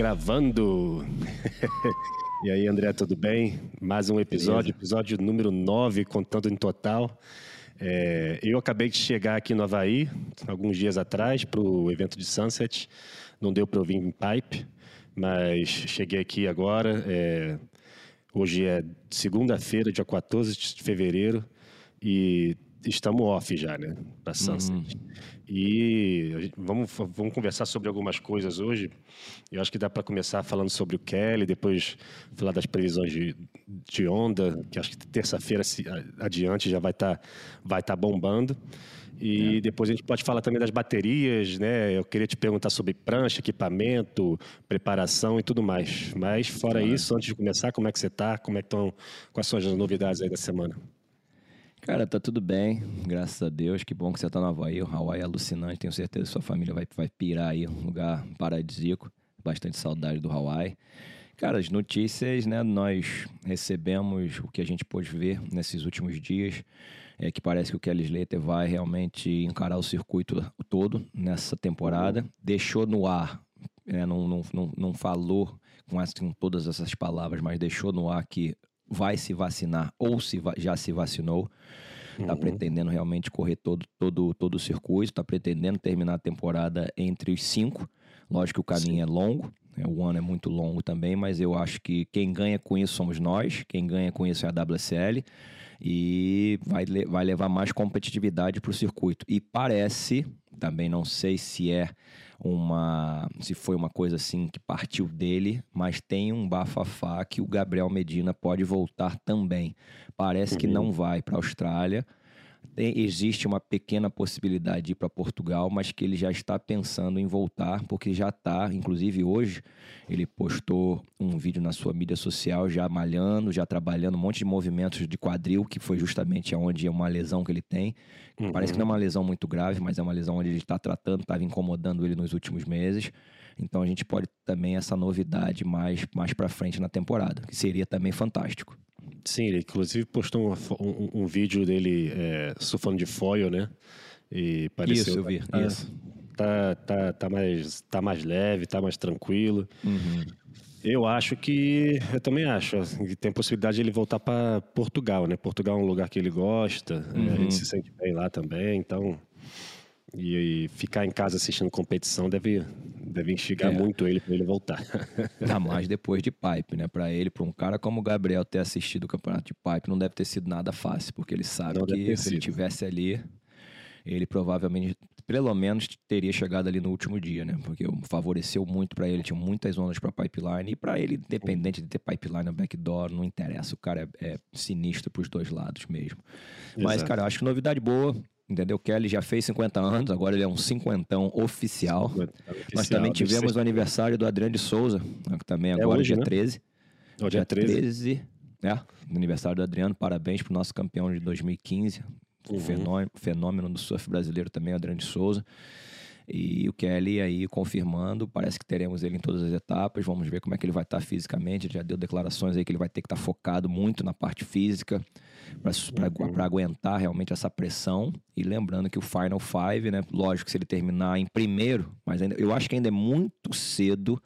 Gravando! e aí, André, tudo bem? Mais um episódio, Beleza. episódio número 9, contando em total. É, eu acabei de chegar aqui no Havaí, alguns dias atrás, para o evento de Sunset. Não deu para eu vir em pipe, mas cheguei aqui agora. É, hoje é segunda-feira, dia 14 de fevereiro, e estamos off já, né? Para Sunset. Uhum. E vamos, vamos conversar sobre algumas coisas hoje. Eu acho que dá para começar falando sobre o Kelly, depois falar das previsões de, de onda, que acho que terça-feira adiante já vai estar tá, vai tá bombando. E é. depois a gente pode falar também das baterias, né? Eu queria te perguntar sobre prancha, equipamento, preparação e tudo mais. Mas fora isso, antes de começar, como é que você está? Como é que estão? Quais são as novidades aí da semana? Cara, tá tudo bem, graças a Deus. Que bom que você tá no Havaí. O Hawaii é alucinante, tenho certeza que sua família vai, vai pirar aí, um lugar paradisíaco. Bastante saudade do Hawaii. Cara, as notícias, né? Nós recebemos o que a gente pôde ver nesses últimos dias. É que parece que o Kelly Slater vai realmente encarar o circuito todo nessa temporada. Deixou no ar, é, não, não, não, não falou com, com todas essas palavras, mas deixou no ar que vai se vacinar ou se já se vacinou. Está uhum. pretendendo realmente correr todo, todo, todo o circuito, está pretendendo terminar a temporada entre os cinco. Lógico que o caminho Sim. é longo, né? o ano é muito longo também, mas eu acho que quem ganha com isso somos nós, quem ganha com isso é a WSL e vai, vai levar mais competitividade para o circuito. E parece, também não sei se é uma se foi uma coisa assim que partiu dele, mas tem um bafafá que o Gabriel Medina pode voltar também. Parece uhum. que não vai para a Austrália tem, existe uma pequena possibilidade de ir para Portugal, mas que ele já está pensando em voltar, porque já está, inclusive hoje, ele postou um vídeo na sua mídia social já malhando, já trabalhando um monte de movimentos de quadril, que foi justamente onde é uma lesão que ele tem. Uhum. Parece que não é uma lesão muito grave, mas é uma lesão onde ele está tratando, estava incomodando ele nos últimos meses. Então a gente pode também essa novidade mais, mais para frente na temporada, que seria também fantástico. Sim, ele inclusive postou um, um, um vídeo dele é, surfando de foil, né? E pareceu. Isso, eu vi. Tá, isso. Tá, tá, tá, mais, tá mais leve, tá mais tranquilo. Uhum. Eu acho que. Eu também acho que tem possibilidade de ele voltar para Portugal, né? Portugal é um lugar que ele gosta, uhum. é, ele se sente bem lá também, então. E, e, ficar em casa assistindo competição deve, deve instigar é. muito ele para ele voltar. Ainda mais depois de pipe, né? Para ele, para um cara como o Gabriel ter assistido o campeonato de pipe, não deve ter sido nada fácil, porque ele sabe não que se ele tivesse ali, ele provavelmente, pelo menos, teria chegado ali no último dia, né? Porque favoreceu muito para ele, tinha muitas zonas para pipeline, e para ele, independente de ter pipeline ou backdoor, não interessa, o cara é, é sinistro para os dois lados mesmo. Exato. Mas, cara, eu acho que novidade boa entendeu? Kelly já fez 50 anos, agora ele é um cinquentão oficial. 50, oficial Nós também tivemos o aniversário do Adriano de Souza, né, que também é agora é hoje, dia né? 13. É dia 13. 13, é, aniversário do Adriano, parabéns pro nosso campeão de 2015, uhum. fenômeno, fenômeno do surf brasileiro também, Adriano de Souza. E o Kelly aí confirmando, parece que teremos ele em todas as etapas. Vamos ver como é que ele vai estar fisicamente. Ele já deu declarações aí que ele vai ter que estar focado muito na parte física para uhum. aguentar realmente essa pressão. E lembrando que o Final Five, né? Lógico, se ele terminar em primeiro, mas ainda, eu acho que ainda é muito cedo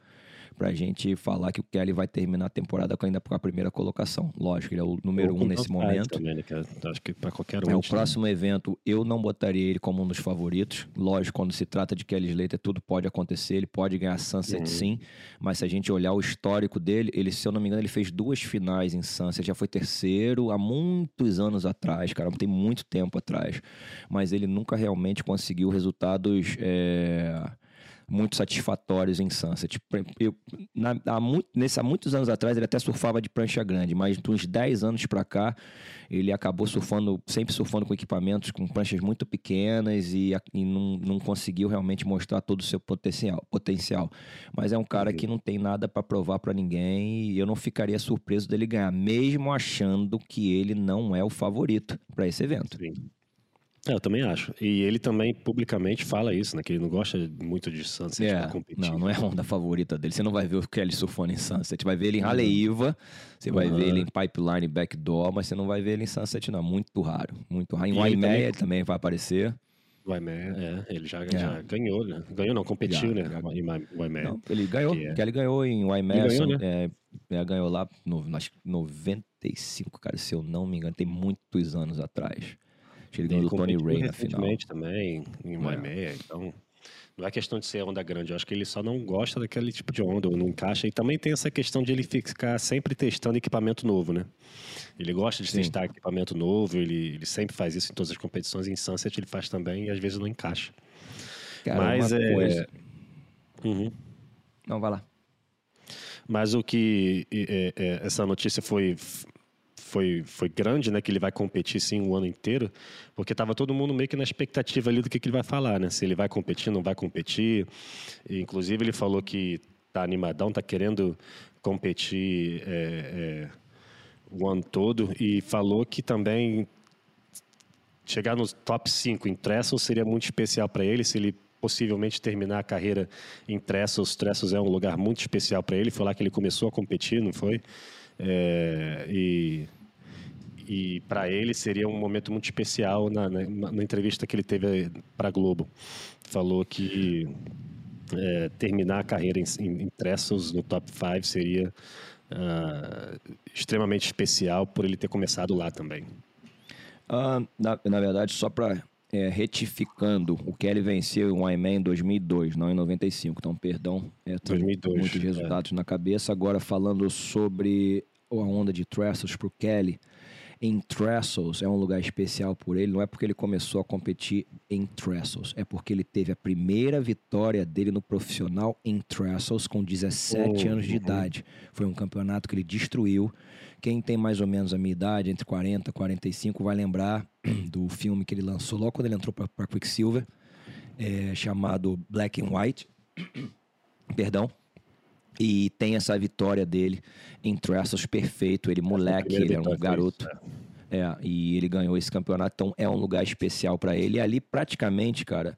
pra gente falar que o Kelly vai terminar a temporada ainda com a primeira colocação. Lógico, ele é o número um nesse momento. Também, né, que acho que para qualquer um. É o próximo evento, eu não botaria ele como um dos favoritos. Lógico, quando se trata de Kelly Slater, tudo pode acontecer. Ele pode ganhar Sunset uhum. sim, mas se a gente olhar o histórico dele, ele, se eu não me engano, ele fez duas finais em Sunset. Já foi terceiro há muitos anos atrás, cara. Tem muito tempo atrás. Mas ele nunca realmente conseguiu resultados. É muito satisfatórios em Sunset. Eu, na, há, muito, nesse, há muitos anos atrás ele até surfava de prancha grande, mas de uns 10 anos para cá ele acabou surfando, sempre surfando com equipamentos com pranchas muito pequenas e, e não, não conseguiu realmente mostrar todo o seu potencial. potencial. Mas é um cara que não tem nada para provar para ninguém e eu não ficaria surpreso dele ganhar, mesmo achando que ele não é o favorito para esse evento. Sim. É, eu também acho. E ele também publicamente fala isso, né? Que ele não gosta muito de Sunset é, competir. Não, não é a onda favorita dele. Você não vai ver o Kelly surfando em Sunset. Vai ver ele em Haleiva, você vai uhum. ver ele em Pipeline Backdoor, mas você não vai ver ele em Sunset, não. Muito raro. Muito raro. Em Waimea também... ele também vai aparecer. Waimea, é, ele já, já ganhou, né? Ganhou não, competiu, Já, né? já. Em Waimea. Não, ele ganhou. Que é- Ele ganhou em Waimea. Ganhou, são- é, é, ganhou lá no acho que 95, cara, se eu não me engano. Tem muitos anos atrás. Ele ganhou do Tony Ray na final. também em Waimea, então não é questão de ser onda grande, eu acho que ele só não gosta daquele tipo de onda, ou não encaixa. E também tem essa questão de ele ficar sempre testando equipamento novo, né? Ele gosta de Sim. testar equipamento novo, ele, ele sempre faz isso em todas as competições, em Sunset ele faz também e às vezes não encaixa. Cara, Mas é- coisa- Uhum. Não, vai lá. Mas o que é, é, essa notícia foi, foi, foi grande, né? Que ele vai competir sim o ano inteiro, porque estava todo mundo meio que na expectativa ali do que, que ele vai falar, né? Se ele vai competir, não vai competir. E, inclusive ele falou que tá animadão, tá querendo competir é, é, o ano todo e falou que também chegar nos top 5 em Trestles seria muito especial para ele, se ele possivelmente terminar a carreira em Trestles. Trestles é um lugar muito especial para ele, foi lá que ele começou a competir, não foi? É, e e para ele seria um momento muito especial na, na, na entrevista que ele teve para a Globo. Falou que é, terminar a carreira em, em, Trestles no top 5 seria ah, extremamente especial por ele ter começado lá também. Ah, na, na verdade, só para retificando, o Kelly venceu em Wyman em 2002, não em 95. Então, perdão, é, tô 2002, muitos é. resultados na cabeça. Agora, falando sobre a onda de Trestles para o Kelly. Em Trestles é um lugar especial por ele, não é porque ele começou a competir em Trestles, é porque ele teve a primeira vitória dele no profissional em Trestles com 17 Oh, anos de uhum. idade. Foi um campeonato que ele destruiu. Quem tem mais ou menos a minha idade, entre 40 e 45, vai lembrar do filme que ele lançou logo quando ele entrou para Quicksilver, é, chamado Black and White. Perdão. E tem essa vitória dele em Trestles perfeito. Ele, moleque, ele era um garoto. É, e ele ganhou esse campeonato, então é um lugar especial para ele. E ali, praticamente, cara,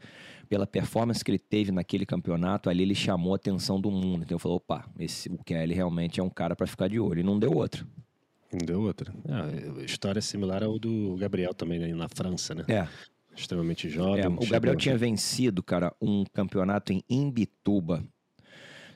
pela performance que ele teve naquele campeonato, ali ele chamou a atenção do mundo. Então falou: opa, esse, o Kelly realmente é um cara para ficar de olho. E não deu outro. Não deu outra. Ah, história similar ao do Gabriel também, né, na França, né? É, Extremamente jovem. É, o Gabriel chegou- tinha vencido, cara, um campeonato em Imbituba.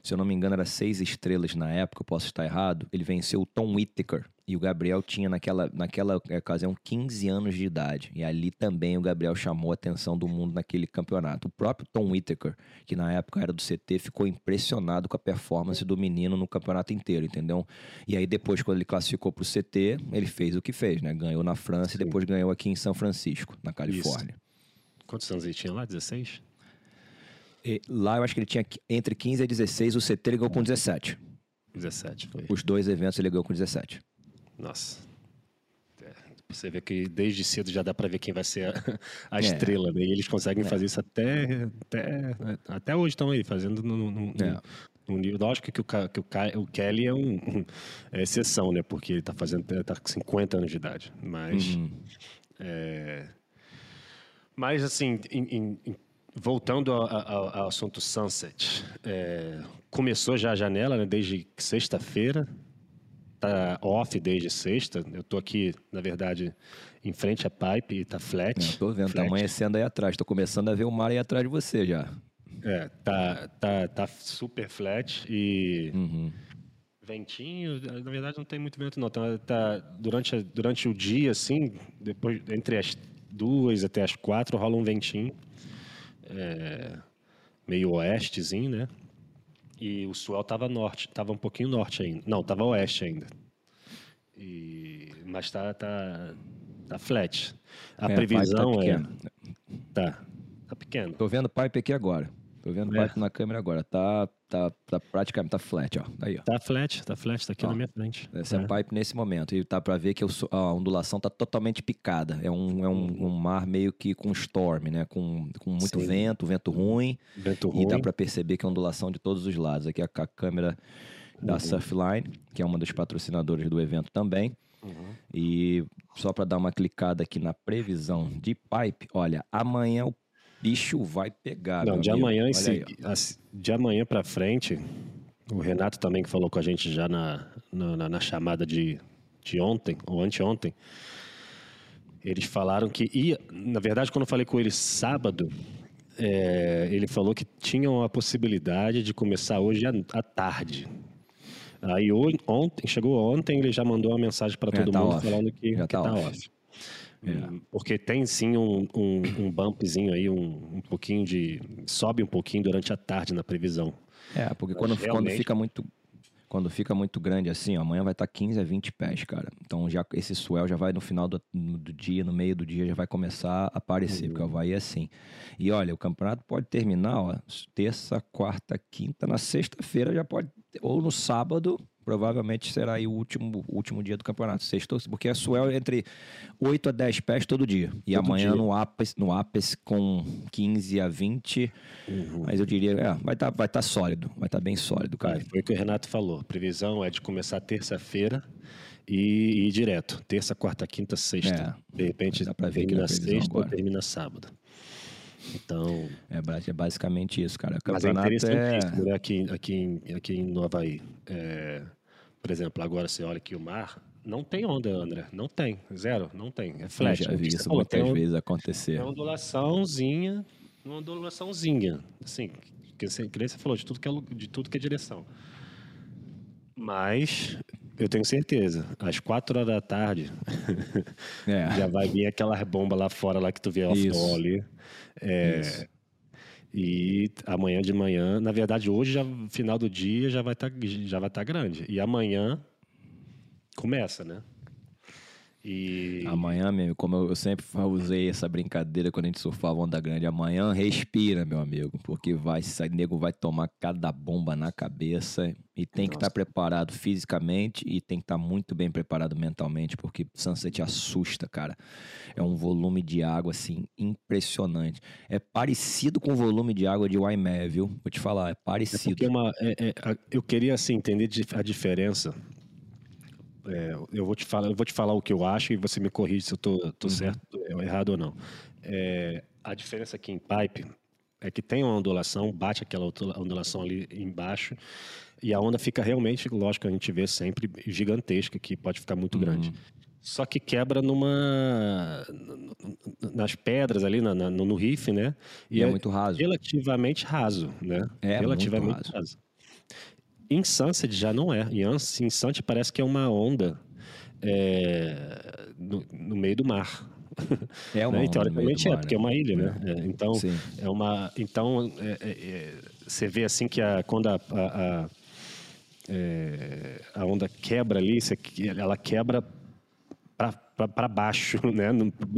Se eu não me engano, era seis estrelas na época, eu posso estar errado. Ele venceu o Tom Whittaker. E o Gabriel tinha, naquela, naquela ocasião, 15 anos de idade. E ali também o Gabriel chamou a atenção do mundo naquele campeonato. O próprio Tom Whittaker, que na época era do CT, ficou impressionado com a performance do menino no campeonato inteiro, entendeu? E aí depois, quando ele classificou pro CT, ele fez o que fez, né? Ganhou na França e Sim. depois ganhou aqui em São Francisco, na Califórnia. Quantos anos ele tinha lá? 16? E lá eu acho que ele tinha entre 15 e 16, o CT ganhou com 17. 17 foi. Os dois eventos ele ganhou com 17. Nossa. É, você vê que desde cedo já dá pra ver quem vai ser a, a É. estrela, né? E eles conseguem fazer isso até, até, até hoje estão aí, fazendo no, no, no- É. nível. Lógico que o, que o, o Kelly é um, um- é exceção, né? Porque ele tá fazendo, tá com 50 anos de idade. Mas. Uhum. é, mas assim, em- em- voltando ao, ao- ao assunto Sunset, é, começou já a janela, né? Desde sexta-feira tá off desde sexta. Eu tô aqui, na verdade, em frente à pipe e tá flat. Tô vendo, tá Flat. amanhecendo aí atrás. Tô começando a ver o mar aí atrás de você já. É, tá, tá, tá super flat e Uhum. ventinho, na verdade não tem muito vento não. Tá, tá- durante, a- durante o dia, assim, depois, entre as duas até as quatro, rola um ventinho. É, meio oestezinho, né? E o swell tava norte, tava um pouquinho norte ainda. Não, tava oeste ainda. E, mas tá, tá, tá flat. A É, previsão pipe é. tá. Tá, tá pequeno. Tô vendo pipe aqui agora. Tô vendo É. pipe na câmera agora. Tá, tá, tá praticamente tá flat, ó. Aí, ó. Tá flat, tá flat, tá aqui Ó, na minha frente. Essa é a pipe nesse momento. E tá pra ver que o so- a ondulação tá totalmente picada. É um, é um, um mar meio que com storm, né? Com, com muito Sim. vento, vento ruim. Vento E ruim. dá pra perceber que é ondulação de todos os lados. Aqui a, a câmera da Uhum. Surfline, que é uma dos patrocinadores do evento também. Uhum. E só para dar uma clicada aqui na previsão de pipe, olha, amanhã o bicho vai pegar. Não, de amigo. amanhã, em de amanhã para frente, o Renato também que falou com a gente já na, na, na- chamada de, de ontem, ou anteontem, Eles falaram que ia. Na verdade, quando eu falei com ele sábado, é, ele falou que tinham a possibilidade de começar hoje à, à tarde. Aí ontem, chegou ontem, ele já mandou uma mensagem para todo tá mundo off. falando que, Já que tá tá off. off. Porque tem sim um, um, um bumpzinho aí, um, um pouquinho de. sobe um pouquinho durante a tarde na previsão. É, porque Mas quando, quando realmente- fica muito. Quando fica muito grande assim, ó, amanhã vai estar 15 a 20 pés, cara. Então já esse swell já vai no final do, no- do dia, no meio do dia, já vai começar a aparecer, porque o Havaí é assim. E olha, o campeonato pode terminar, ó, terça, quarta, quinta, na sexta-feira já pode. Ou no sábado, provavelmente será aí o último, último dia do campeonato. Sexta, porque é swell entre 8 a 10 pés todo dia. E Todo amanhã dia. no Apex, no Apex com 15 a 20. Mas eu diria, é, vai estar vai tá sólido, vai estar bem sólido, cara. Vai, foi o que o Renato falou. A previsão é de começar terça-feira e ir direto. Terça, quarta, quinta, sexta. De repente, termina sexta ou agora. termina sábado. Então, É, é basicamente isso, cara. O mas é campeonato é. interessantíssimo, né? Aqui, aqui, em- aqui no Havaí. É, por exemplo, agora você olha aqui o mar, não tem onda, André. Não tem. Zero, não tem. É Eu flat. já vi isso muitas vezes acontecer. É uma ondulaçãozinha, uma ondulaçãozinha, assim, que você, que nem você falou, de tudo que é, de tudo que é direção. Mas eu tenho certeza, às quatro horas da tarde É. já vai vir aquela bomba lá fora lá que tu vê offshore ali. É. E amanhã de manhã, na verdade hoje já final do dia já vai estar já vai estar grande. E amanhã começa, né? E Amanhã, meu, como eu sempre usei essa brincadeira quando a gente surfava onda grande, amanhã respira, meu amigo, porque vai sair, nego vai tomar cada bomba na cabeça e tem que estar Nossa. preparado fisicamente e tem que estar muito bem preparado mentalmente, porque Sunset assusta, cara. É um volume de água, assim, impressionante. É parecido com o volume de água de Waimea, viu? Vou te falar, é É parecido. porque uma, é- é, eu queria assim entender a diferença. É, eu vou te falar, eu vou te falar o que eu acho e você me corrige se eu tô, tô certo, é, errado ou não. É, a diferença aqui em pipe é que tem uma ondulação, bate aquela ondula- ondulação ali embaixo e a onda fica realmente, lógico, a gente vê sempre gigantesca, que pode ficar muito grande. Só que quebra numa nas pedras ali na- na- no, no riff, né? E é muito raso. relativamente raso, né? É, relativamente muito raso. Sunset já não é. Sunset parece que é uma onda é, no, no meio do mar. É uma né? Onda teoricamente é, mar, porque é né? uma ilha, né? É, então, Sim. é uma. Então, é, é, é, você vê assim que a, quando a, a, a, é, a onda quebra ali, você- ela quebra para baixo, né?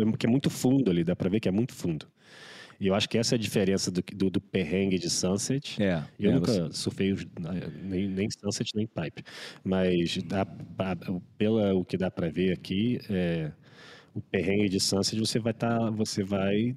Porque é muito fundo ali, dá para ver que é muito fundo. E eu acho que essa é a diferença do, do, do perrengue de Sunset. É, Eu é, nunca você- surfei nem, nem Sunset nem Pipe, mas dá pra, pela o que dá para ver aqui, é, o perrengue de Sunset você vai estar, você vai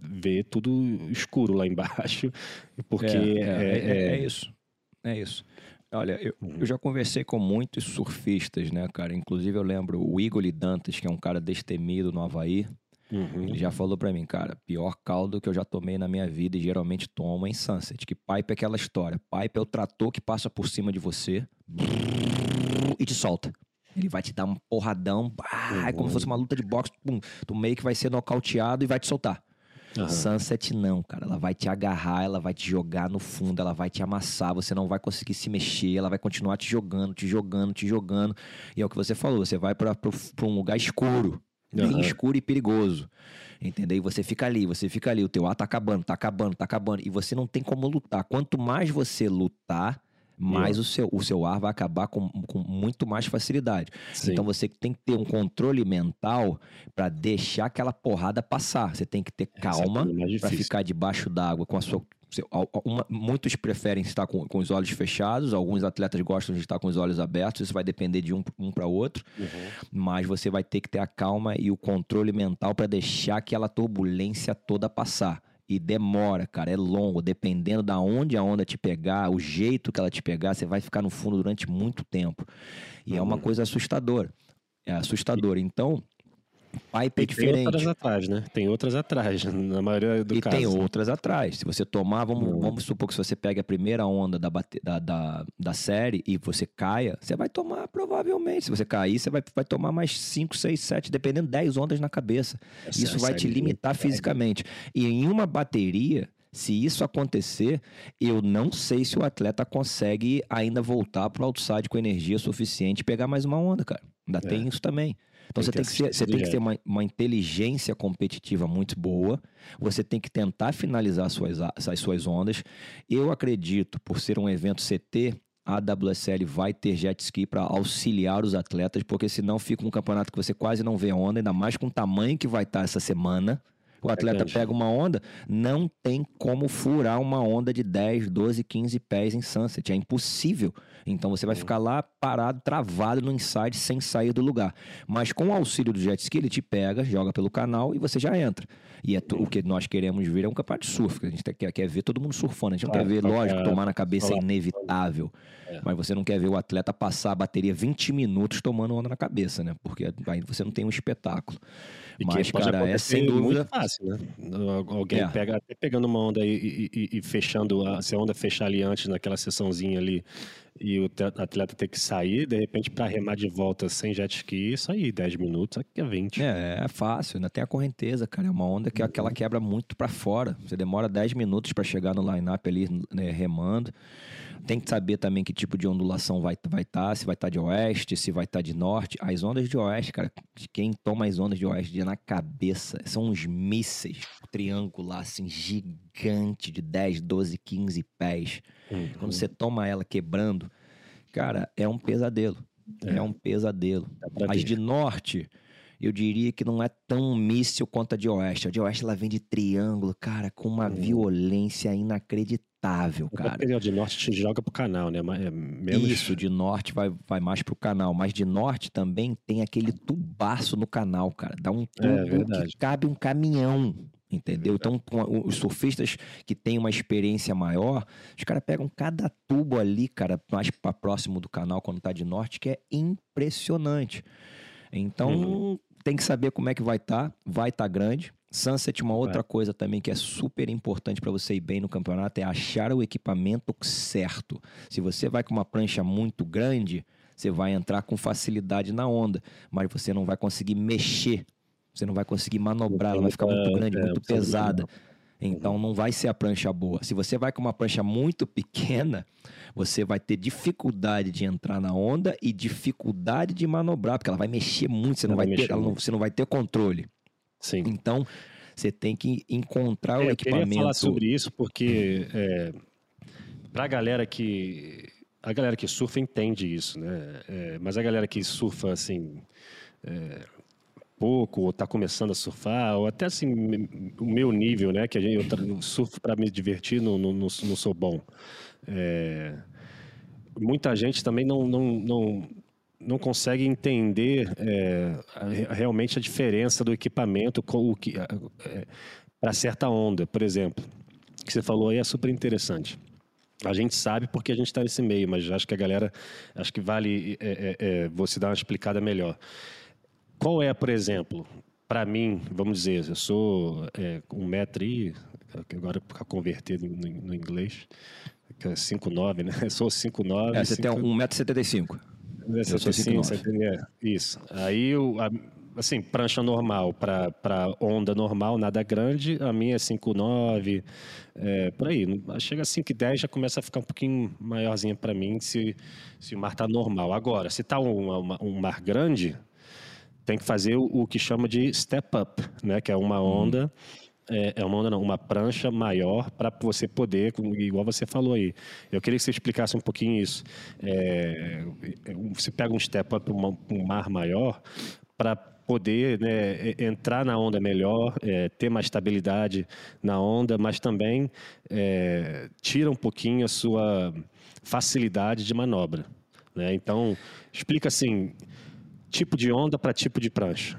ver tudo escuro lá embaixo, porque é, é, é- é- é- é isso. É isso. Olha, eu, Uhum. eu já conversei com muitos surfistas, né, cara? Inclusive eu lembro o Igor Dantas, que é um cara destemido no Havaí. Uhum. Ele já falou pra mim, cara, pior caldo que eu já tomei na minha vida e geralmente tomo é em Sunset. Que pipe é aquela história. Pipe é o trator que passa por cima de você e te solta. Ele vai te dar um porradão, pá, é como se fosse uma luta de boxe, pum, tu meio que vai ser nocauteado e vai te soltar. Aham. Sunset não, cara. Ela vai te agarrar, ela vai te jogar no fundo, ela vai te amassar, você não vai conseguir se mexer, ela vai continuar te jogando, te jogando, te jogando. E é o que você falou, você vai pra um lugar escuro, bem Aham. escuro e perigoso. Entendeu? E você fica ali, você fica ali, o teu ar tá acabando, tá acabando, tá acabando. E você não tem como lutar. Quanto mais você lutar, mais o seu, o seu ar vai acabar com, com muito mais facilidade. Sim. Então você tem que ter um controle mental para deixar aquela porrada passar. Você tem que ter é calma mais para ficar debaixo d'água com a sua. Uma- muitos preferem estar com, com os olhos fechados, alguns atletas gostam de estar com os olhos abertos, isso vai depender de um, um para outro, Uhum. mas você vai ter que ter a calma e o controle mental para deixar aquela turbulência toda passar. E demora, cara, é longo. Dependendo da onde a onda te pegar, o jeito que ela te pegar, você vai ficar no fundo durante muito tempo. E é uma Uhum. coisa assustadora. É assustador. Então, pipe é diferente. Tem outras atrás, né? Tem outras atrás, na maioria do e caso. E tem outras atrás. Se você tomar, vamos, vamos supor que se você pega a primeira onda da, bate, da, da, da, série e você caia, você vai tomar, provavelmente. Se você cair, você vai, vai tomar mais 5, 6, 7, dependendo, 10 ondas na cabeça. Essa Isso vai te limitar fisicamente. E em uma bateria, se isso acontecer, eu não sei se o atleta consegue ainda voltar para o outside com energia suficiente e pegar mais uma onda, cara. Ainda é. tem isso também. Então tem você, tem que, ser, você tem que ter uma, uma, inteligência competitiva muito boa. Você tem que tentar finalizar as suas, as suas ondas. Eu acredito, por ser um evento CT, a WSL vai ter jet ski para auxiliar os atletas, porque senão fica um campeonato que você quase não vê onda, ainda mais com o tamanho que vai estar essa semana o atleta é pega uma onda, não tem como furar uma onda de 10, 12, 15 pés em sunset. É impossível. Então você vai ficar lá parado, travado no inside, sem sair do lugar. Mas com o auxílio do jet ski, ele te pega, joga pelo canal e você já entra. E é o que nós queremos ver é um campeonato de surf. A gente quer, quer ver todo mundo surfando. A gente não quer ver, lógico, tomar na cabeça é inevitável. É. Mas você não quer ver o atleta passar a bateria 20 minutos tomando onda na cabeça, né? Porque aí você não tem um espetáculo. E Mas, cara, é sem dúvida. Fácil, né? Alguém é. pega, até pegando uma onda e, e, e, fechando, a, se a onda fechar ali antes, naquela sessãozinha ali, e o atleta ter que sair, de repente, para remar de volta sem jet ski, isso aí, 10 minutos, aqui é 20. É, é fácil, ainda tem a correnteza, cara. É uma onda que, que ela quebra muito para fora. Você demora 10 minutos para chegar no line-up ali, né, remando. Tem que saber também que tipo de ondulação vai estar, vai tá, se vai estar tá de oeste, se vai estar tá de norte. As ondas de oeste, cara, quem toma as ondas de oeste na cabeça são uns mísseis triangular, assim, gigante de 10, 12, 15 pés. Uhum. Quando você toma ela quebrando, cara, é um pesadelo. É, é um pesadelo. As de norte, eu diria que não é tão míssil quanto a de oeste. A de oeste, ela vem de triângulo, cara, com uma uhum. violência inacreditável inacreditável, cara. O de norte te joga pro canal, né? É menos... Isso, de norte vai, vai mais pro canal. Mas de norte também tem aquele tubaço no canal, cara. Dá um é tubo é, que cabe um caminhão. Entendeu? É então, os surfistas que têm uma experiência maior, os caras pegam cada tubo ali, cara, mais para próximo do canal quando tá de norte, que é impressionante. Então, uhum. tem que saber como é que vai estar. Tá. Vai estar tá grande. Sunset, uma outra coisa também que é super importante para você ir bem no campeonato é achar o equipamento certo. Se você vai com uma prancha muito grande, você vai entrar com facilidade na onda, mas você não vai conseguir mexer, você não vai conseguir manobrar, ela vai ficar muito grande, é, muito pesada. Então não vai ser a prancha boa. Se você vai com uma prancha muito pequena, você vai ter dificuldade de entrar na onda e dificuldade de manobrar, porque ela vai mexer muito, você não, vai, ter, não, você não vai ter controle. Sim. Então, você tem que encontrar é, o equipamento. Eu queria falar sobre isso porque é, para a galera que a galera que surfa entende isso, né? É, mas a galera que surfa assim é, pouco ou está começando a surfar ou até assim o meu nível, né? Que eu surfo para me divertir, não, não, não, sou bom. É, muita gente também não, não, não não consegue entender é, realmente a diferença do equipamento é, para certa onda, por exemplo. O que você falou aí é super interessante. A gente sabe porque a gente está nesse meio, mas acho que a galera, acho que vale é, é, é você dar uma explicada melhor. Qual é, por exemplo, para mim, vamos dizer, eu sou é, um metro e agora para converter no, no, inglês, que é 5'9", né? Eu sou 5'9". É, você 5... tem 1,75m. Sim, isso. Aí, assim, prancha normal para onda normal, nada grande, a minha é 5,9, é, por aí. Chega a 5,10 já começa a ficar um pouquinho maiorzinha para mim se, se o mar tá normal. Agora, se tá um, um mar grande, tem que fazer o, o, que chama de step up, né? Que é uma uhum. onda... Hum é, é uma onda não, uma prancha maior para você poder, igual você falou aí. Eu queria que você explicasse um pouquinho isso. É, você pega um step up um, um mar maior para poder né, entrar na onda melhor, é, ter mais estabilidade na onda, mas também é, tira um pouquinho a sua facilidade de manobra. Né? Então, explica assim, tipo de onda para tipo de prancha.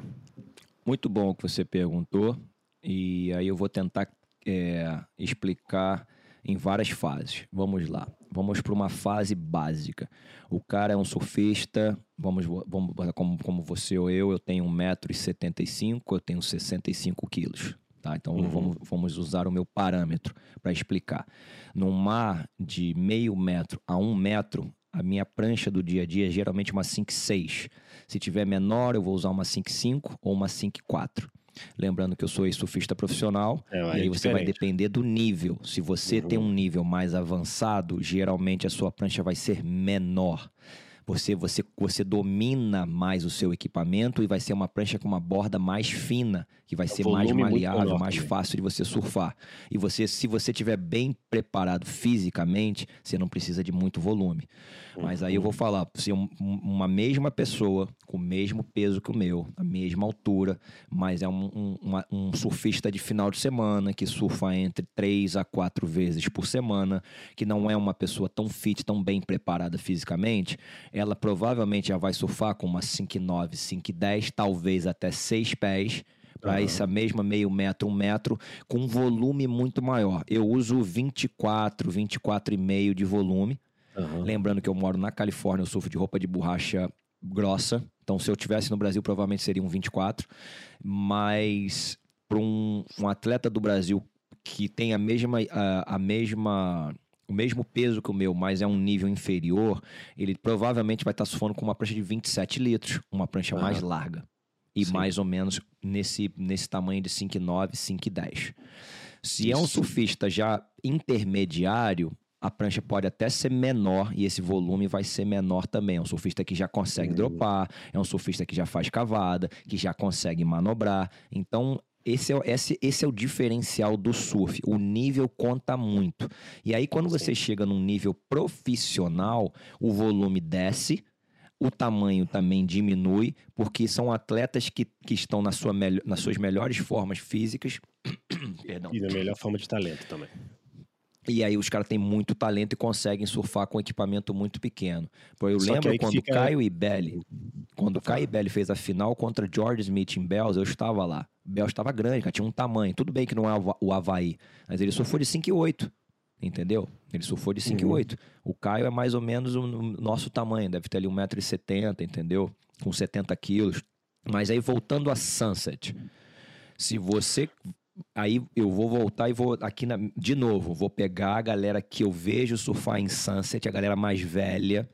Muito bom o que você perguntou. E aí eu vou tentar é, explicar em várias fases. Vamos lá. Vamos para uma fase básica. O cara é um surfista, vamos, vamos como, como você ou eu, eu tenho 1,75m, eu tenho 65 quilos. Tá? Então uhum. vamos, vamos usar o meu parâmetro para explicar. Num mar de meio metro a um metro, a minha prancha do dia a dia é geralmente uma 5,6. Se tiver menor, eu vou usar uma 5,5 ou uma 5,4. Lembrando que eu sou surfista profissional, é, e aí você vai depender do nível. Se você uhum. tem um nível mais avançado, geralmente a sua prancha vai ser menor. Você, você, você domina mais o seu equipamento e vai ser uma prancha com uma borda mais fina, que vai é ser mais maleável, mais fácil de você surfar. E você, se você estiver bem preparado fisicamente, você não precisa de muito volume. Mas aí eu vou falar, se uma mesma pessoa com o mesmo peso que o meu, a mesma altura, mas é um, um, uma, um surfista de final de semana que surfa entre três a quatro vezes por semana, que não é uma pessoa tão fit, tão bem preparada fisicamente, ela provavelmente já vai surfar com uma 5,9, 5,10, talvez até 6 pés para uhum. essa mesma meio metro, um metro, com um volume muito maior. Eu uso 24, 24,5 de volume. Uhum. Lembrando que eu moro na Califórnia, eu surfo de roupa de borracha grossa. Então, se eu tivesse no Brasil, provavelmente seria um 24. Mas para um, um, atleta do Brasil que tem a mesma, a, a mesma o mesmo peso que o meu, mas é um nível inferior, ele provavelmente vai estar surfando com uma prancha de 27 litros, uma prancha uhum. mais larga. E Sim. mais ou menos nesse, nesse tamanho de 5,9, 5,10. Se Isso. é um surfista já intermediário, a prancha pode até ser menor e esse volume vai ser menor também. É um surfista que já consegue dropar, é um surfista que já faz cavada, que já consegue manobrar. Então, esse é, esse, esse é o diferencial do surf. O nível conta muito. E aí, quando você chega num nível profissional, o volume desce, o tamanho também diminui, porque são atletas que, que estão na sua nas suas melhores formas físicas. Perdão. E na melhor forma de talento também. E aí os caras têm muito talento e conseguem surfar com equipamento muito pequeno. Eu Só lembro quando fica... Caio e Belly, quando Caio e Belly fez a final contra George Smith em Bells, eu estava lá. Bells estava grande, cara, tinha um tamanho. Tudo bem que não é o Havaí, mas ele surfou de 5,8. Entendeu? Ele surfou de 5,8. Uhum. O Caio é mais ou menos o nosso tamanho, deve ter ali 1,70m, entendeu? Com 70 quilos. Mas aí voltando a Sunset. Se você Aí eu vou voltar e vou aqui na, de novo, vou pegar a galera que eu vejo surfar em Sunset, a galera mais velha,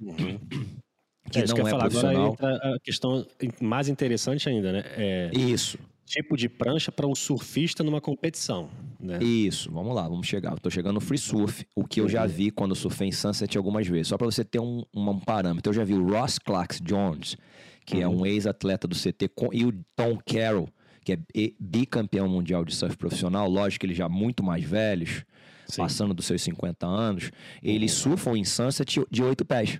uhum. que é, não é falar. profissional. Agora entra a questão mais interessante ainda, né? É Isso. Tipo de prancha para um surfista numa competição, né? Isso, vamos lá, vamos chegar. Tô chegando no free surf, o que eu já uhum. vi quando surfei em Sunset algumas vezes. Só para você ter um, um, parâmetro, eu já vi o Ross Clark Jones, que uhum. é um uhum. ex-atleta do CT, e o Tom Carroll, que é bicampeão mundial de surf profissional, lógico que eles já muito mais velhos, Sim. passando dos seus 50 anos, eles surfam em sunset de oito pés.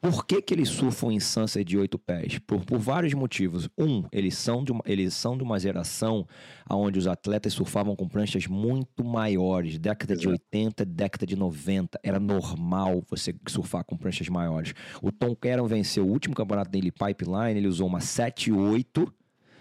Por que, que eles surfam em sunset de oito pés? Por, por vários motivos. Um, eles são, de uma, eles são de uma geração onde os atletas surfavam com pranchas muito maiores. Década Exato. de 80, década de 90. Era normal você surfar com pranchas maiores. O Tom Caron venceu o último campeonato dele, Pipeline, ele usou uma 7.8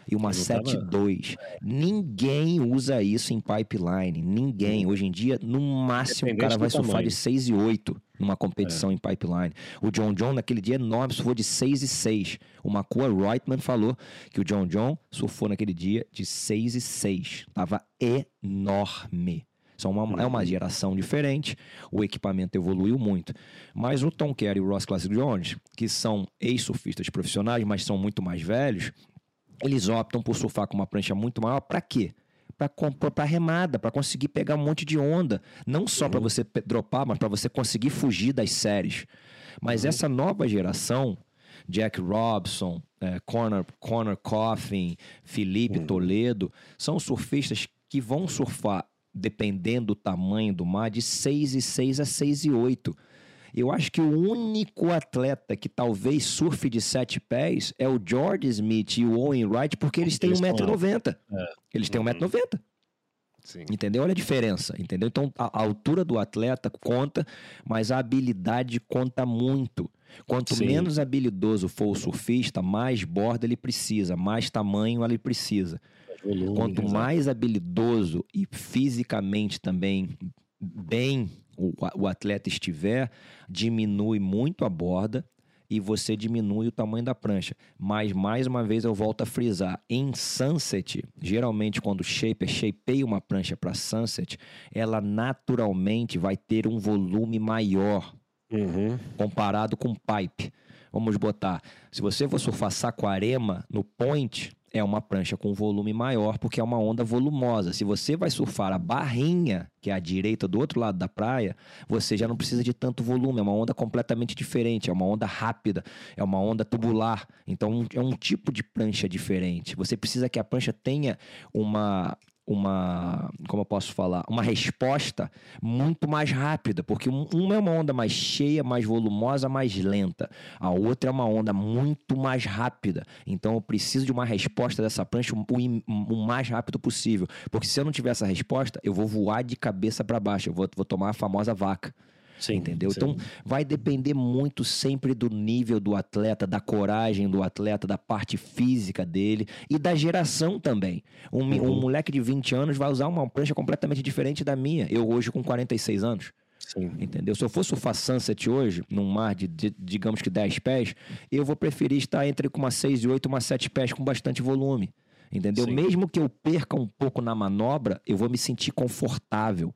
e uma 7.2. Ninguém usa isso em pipeline. Ninguém. Hoje em dia, no máximo, o cara vai surfar de 6 e 8 numa competição é. em pipeline. O John John, naquele dia enorme, surfou de 6 e 6. O Makua Reitman falou que o John John surfou naquele dia de 6 e 6. Tava enorme. São uma, é uma uhum. geração diferente, o equipamento evoluiu muito. Mas o Tom Kerr e o Ross Classic Jones, que são ex-surfistas profissionais, mas são muito mais velhos, eles optam por surfar com uma prancha muito maior. Para quê? Para remada, para conseguir pegar um monte de onda. Não só uhum. para você dropar, mas para você conseguir fugir das séries. Mas uhum. essa nova geração, Jack Robson, é, Corner, Corner Coffin, Felipe uhum. Toledo, são surfistas que vão surfar, dependendo do tamanho do mar, de 6 e 6 a 6 e 8. Eu acho que o único atleta que talvez surfe de sete pés é o George Smith e o Owen Wright, porque eles têm 1,90m. É. Eles têm 1,90m. Sim. Entendeu? Olha a diferença, entendeu? Então a, altura do atleta conta, mas a habilidade conta muito. Quanto Sim. menos habilidoso for o surfista, mais borda ele precisa, mais tamanho ele precisa. volume Quanto mais habilidoso e fisicamente também bem o, o atleta estiver, diminui muito a borda e você diminui o tamanho da prancha. Mas, mais uma vez, eu volto a frisar: em Sunset, geralmente quando o shaper shapeia uma prancha para Sunset, ela naturalmente vai ter um volume maior uhum. comparado com pipe. Vamos botar, se você for surfar Saquarema no point, é uma prancha com volume maior, porque é uma onda volumosa. Se você vai surfar a barrinha, que é a direita do outro lado da praia, você já não precisa de tanto volume. É uma onda completamente diferente, é uma onda rápida, é uma onda tubular. Então é um tipo de prancha diferente. Você precisa que a prancha tenha uma uma, como eu posso falar, uma resposta muito mais rápida, porque uma é uma onda mais cheia, mais volumosa, mais lenta. A outra é uma onda muito mais rápida. Então eu preciso de uma resposta dessa prancha o, o mais rápido possível, porque se eu não tiver essa resposta, eu vou voar de cabeça para baixo, eu vou, vou tomar a famosa vaca. Sim, entendeu? Sim. Então vai depender muito sempre do nível do atleta, da coragem do atleta, da parte física dele e da geração também. Um, uhum. um moleque de 20 anos vai usar uma prancha completamente diferente da minha. Eu hoje com 46 anos. Sim. Entendeu? Se eu for surfar Sunset hoje, num mar de, de, digamos que 10 pés, eu vou preferir estar entre uma 6 e 8 uma 7 pés com bastante volume. Entendeu? Sim. Mesmo que eu perca um pouco na manobra, eu vou me sentir confortável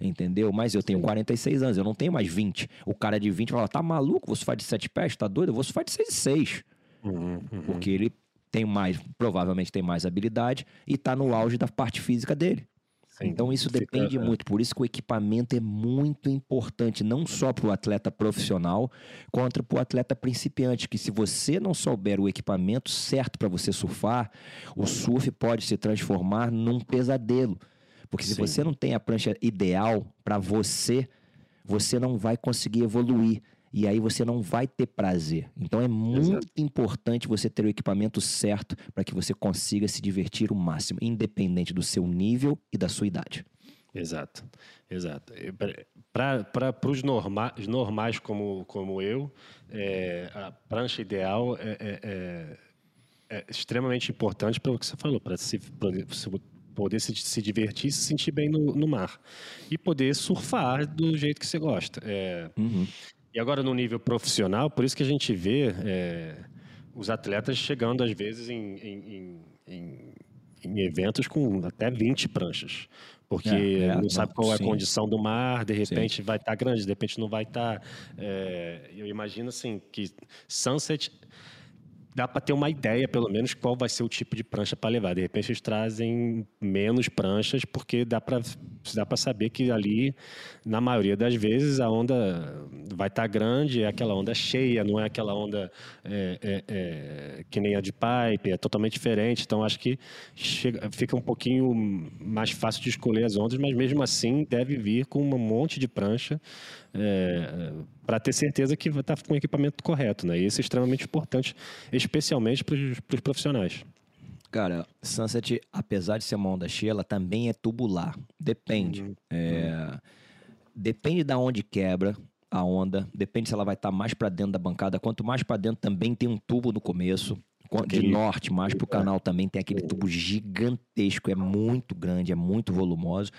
entendeu? Mas eu tenho 46 anos, eu não tenho mais 20. O cara de 20 fala, tá maluco, você faz de 7 pés, tá doido? Eu vou surfar de 6 e 6. Uhum, uhum. Porque ele tem mais, provavelmente tem mais habilidade e tá no auge da parte física dele. Sim, então isso fica, depende é. muito, por isso que o equipamento é muito importante, não só para o atleta profissional, quanto para o atleta principiante, que se você não souber o equipamento certo para você surfar, o surf pode se transformar num pesadelo. Porque se Sim. você não tem a prancha ideal para você, você não vai conseguir evoluir. E aí você não vai ter prazer. Então é muito Exato. importante você ter o equipamento certo para que você consiga se divertir o máximo, independente do seu nível e da sua idade. Exato, exato. Para os norma, normais como, como eu, é, a prancha ideal é, é, é, é extremamente importante para o que você falou, para se, se poder se, se divertir e se sentir bem no, no, mar. E poder surfar do jeito que você gosta. É, uhum. E agora, no nível profissional, por isso que a gente vê é, os atletas chegando, às vezes, em, em, em, em, eventos com até 20 pranchas. Porque é, é, não sabe qual é a sim. condição do mar, de repente sim. vai estar tá grande, de repente não vai estar. Tá, é, eu imagino assim que Sunset dá para ter uma ideia, pelo menos, qual vai ser o tipo de prancha para levar. De repente, eles trazem menos pranchas, porque dá para dá saber que ali, na maioria das vezes, a onda vai estar tá grande, é aquela onda cheia, não é aquela onda é, é, é, que nem a de pipe, é totalmente diferente. Então, acho que chega, fica um pouquinho mais fácil de escolher as ondas, mas mesmo assim, deve vir com um monte de prancha é, para ter certeza que vai estar com o equipamento correto, né? E isso é extremamente importante, especialmente para os profissionais. Cara, Sunset, apesar de ser uma onda cheia, ela também é tubular. Depende. Uhum. É, depende da onde quebra a onda, depende se ela vai estar mais para dentro da bancada. Quanto mais para dentro, também tem um tubo no começo. De norte, mais pro canal também tem aquele tubo gigantesco, é muito grande, é muito volumoso,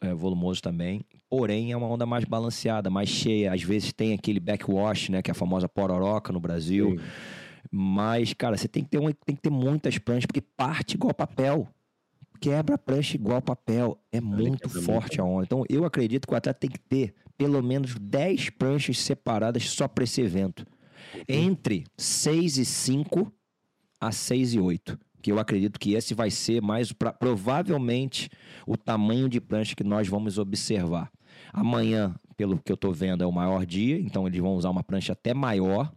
é volumoso também. Porém, é uma onda mais balanceada, mais cheia. Às vezes tem aquele backwash, né, que é a famosa pororoca no Brasil. Sim. Mas, cara, você tem que ter um, tem que ter muitas pranchas porque parte igual papel. Quebra a prancha igual papel. É muito forte a onda. Então, eu acredito que o atleta tem que ter pelo menos 10 pranchas separadas só para esse evento. Entre 6 e 5 a 6 e 8. Que eu acredito que esse vai ser mais pra, provavelmente o tamanho de prancha que nós vamos observar. Amanhã, pelo que eu estou vendo, é o maior dia, então eles vão usar uma prancha até maior.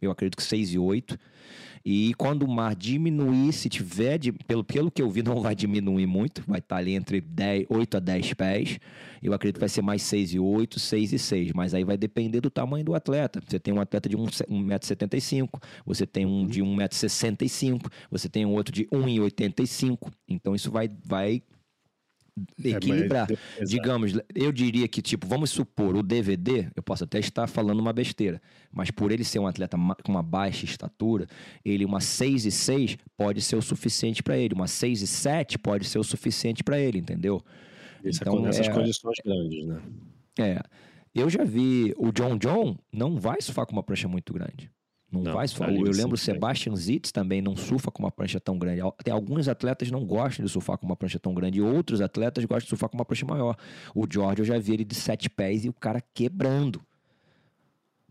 Eu acredito que 6 e 8. E quando o mar diminuir, se tiver, de, pelo, pelo que eu vi, não vai diminuir muito, vai estar ali entre 10, 8 a 10 pés. Eu acredito que vai ser mais 6 e 8, 6 e 6, mas aí vai depender do tamanho do atleta. Você tem um atleta de 1,75m, você tem um de 1,65m, você tem um outro de 1,85m. Então isso vai, vai equilibrar. É, Digamos, eu diria que, tipo, vamos supor, o DVD, eu posso até estar falando uma besteira, mas por ele ser um atleta com uma baixa estatura, ele uma 6 e 6 pode ser o suficiente para ele, uma 6 e 7 pode ser o suficiente para ele, entendeu? Então, nessas é, condições grandes, né? É. Eu já vi o John John não vai surfar com uma prancha muito grande. Não, não vai surfar. Eu lembro o Sebastian Zitz também não surfa com uma prancha tão grande. Tem alguns atletas não gostam de surfar com uma prancha tão grande e outros atletas gostam de surfar com uma prancha maior. O George eu já vi ele de sete pés e o cara quebrando.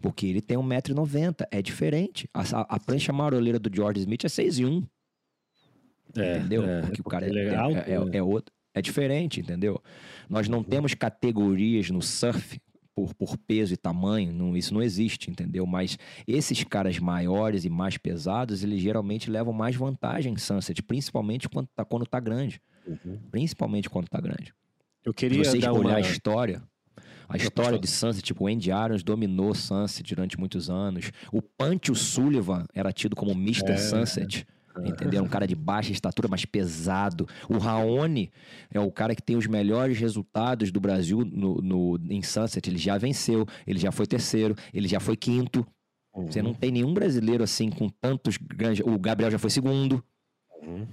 Porque ele tem 1,90m. É diferente. A, a, prancha maroleira do George Smith é 6,1. É, entendeu? É, porque o cara é, legal, é, é, é, é, outro. É diferente, entendeu? Nós não temos categorias no surf por, por peso e tamanho, não, isso não existe, entendeu? Mas esses caras maiores e mais pesados, eles geralmente levam mais vantagem em Sunset, principalmente quando tá, quando tá grande. Uhum. Principalmente quando tá grande. Eu queria Se dar olhar uma... a história, a história de Sunset, tipo, o Andy Irons dominou Sunset durante muitos anos. O Pancho Sullivan era tido como Mr. É, Sunset. Entendeu? Um cara de baixa estatura, mas pesado. O Raoni é o cara que tem os melhores resultados do Brasil no, no, em Sunset. Ele já venceu, ele já foi terceiro, ele já foi quinto. Uhum. Você não tem nenhum brasileiro assim com tantos grandes. O Gabriel já foi segundo. Uhum.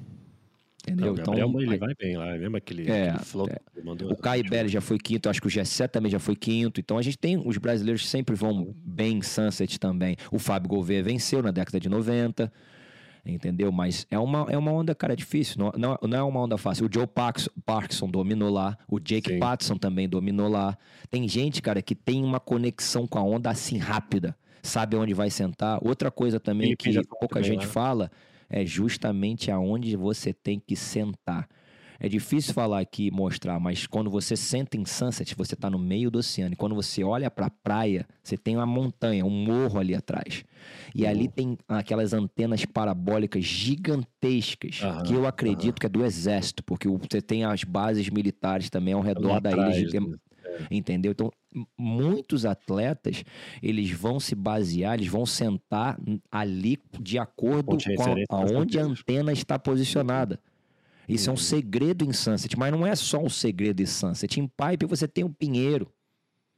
Entendeu? Não, o Gabriel, então, ele vai bem lá, lembra aquele, é, aquele flow é. mandou, O Kai Belli já foi quinto, acho que o Gessé também já foi quinto. Então a gente tem, os brasileiros sempre vão bem em Sunset também. O Fábio Gouveia venceu na década de 90 entendeu? Mas é uma, é uma onda, cara, difícil, não, não, não é uma onda fácil. O Joe Parkinson dominou lá, o Jake Sim. Patterson também dominou lá. Tem gente, cara, que tem uma conexão com a onda assim rápida, sabe onde vai sentar. Outra coisa também que pouca gente lá. fala é justamente aonde você tem que sentar. É difícil falar aqui e mostrar, mas quando você senta em Sunset, você está no meio do oceano. E quando você olha para a praia, você tem uma montanha, um morro ali atrás. E ali tem aquelas antenas parabólicas gigantescas, que eu acredito que é do exército, porque você tem as bases militares também ao redor da atrás, ilha. Né? Entendeu? Então, muitos atletas, eles vão se basear, eles vão sentar ali de acordo com aonde a antena está posicionada. Isso é um segredo em Sunset, mas não é só um segredo em Sunset. Em Pipe você tem o pinheiro,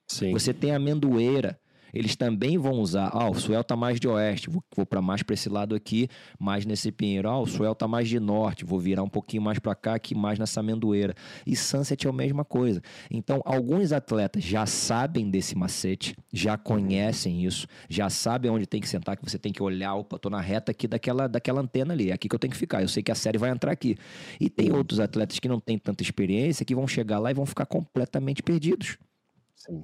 Sim. você tem a amendoeira, eles também vão usar. Ah, o Suel tá mais de oeste, vou, vou para mais para esse lado aqui, mais nesse pinheiro. Ah, o Suel tá mais de norte, vou virar um pouquinho mais para cá, aqui mais nessa amendoeira. E Sunset é a mesma coisa. Então, alguns atletas já sabem desse macete, já conhecem isso, já sabem onde tem que sentar, que você tem que olhar, opa, tô na reta aqui daquela, daquela antena ali, é aqui que eu tenho que ficar. Eu sei que a série vai entrar aqui. E tem outros atletas que não têm tanta experiência que vão chegar lá e vão ficar completamente perdidos. Sim.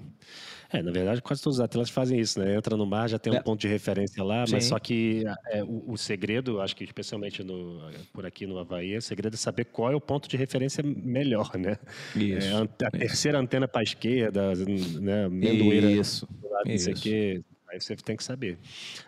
É, na verdade, quase todos os atletas fazem isso, né? Entra no mar, já tem um é. ponto de referência lá, Sim. mas só que é, o, o, segredo, acho que especialmente no, por aqui no Havaí, o segredo é saber qual é o ponto de referência melhor, né? Isso. É, a, a terceira antena para a esquerda, né? Amendoeira isso. lado, isso. aqui. Aí você tem que saber.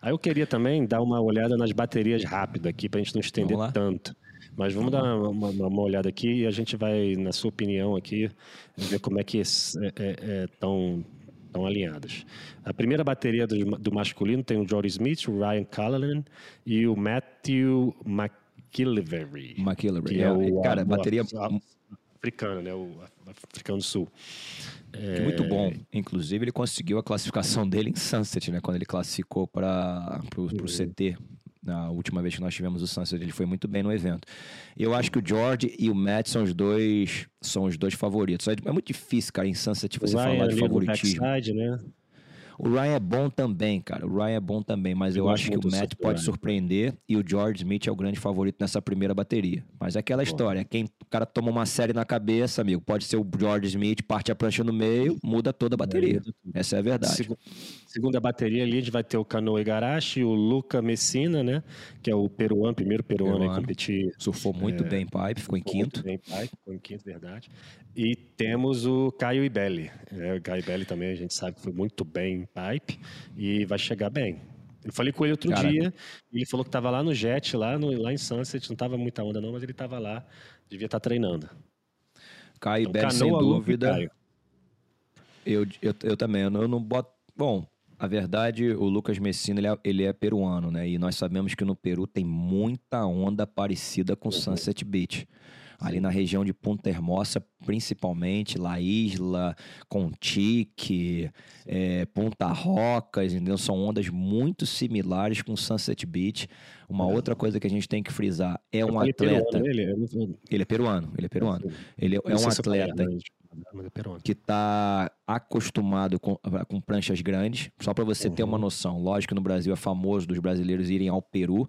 Aí eu queria também dar uma olhada nas baterias rápido aqui, para a gente não estender tanto. Mas vamos dar uma, uma, uma, olhada aqui e a gente vai, na sua opinião aqui, ver como é que estão é, é, é estão alinhadas. A primeira bateria do, do, masculino tem o Jordy Smith, o Ryan Callahan e o Matthew McKillivary. McKillivary, é, é, o, cara, a, bateria africano, né, o africano do sul. É... Muito bom. Inclusive, ele conseguiu a classificação dele em Sunset, né? Quando ele classificou para o uhum. CT na última vez que nós tivemos o Sunset, ele foi muito bem no evento. Eu acho que o George e o Matt são os dois são os dois favoritos. É muito difícil, cara, em Sunset você falar de favoritismo. Backside, né? O Ryan é bom também, cara. O Ryan é bom também, mas eu, eu acho que o Matt pode surpreender e o George Smith é o grande favorito nessa primeira bateria. Mas é aquela história, quem cara toma uma série na cabeça, amigo, pode ser o George Smith, parte a prancha no meio, muda toda a bateria. Essa é a verdade. segunda bateria ali, a gente vai ter o Canoa Igarashi, o Luca Messina, né? Que é o peruano, primeiro peruano, peruano. a competir. Surfou muito é, bem pipe, ficou em quinto. Muito bem pipe, ficou em quinto, verdade. E temos o Caio Ibelli. É, o Caio Ibelli também, a gente sabe que foi muito bem pipe e vai chegar bem. Eu falei com ele outro Caraca. dia, ele falou que estava lá no Jet, lá, no, lá em Sunset, não estava muita onda não, mas ele estava lá, devia estar tá treinando. Caio então, sem dúvida. Eu, eu, eu também, eu não, boto... Bom, a verdade, o Lucas Messina, ele é, ele é, peruano, né? E nós sabemos que no Peru tem muita onda parecida com. Sunset Beach. Ali na região de Punta Hermosa, principalmente, La Isla, Contique, é, Punta Rocas, entendeu? São ondas muito similares com Sunset Beach. Uma é. outra coisa que a gente tem que frisar é um atleta. Peruano, ele, é... ele é peruano, ele é peruano. Ele é, um atleta que está acostumado com, com pranchas grandes. Só para você uhum. ter uma uhum. noção, lógico que no Brasil é famoso dos brasileiros irem ao Peru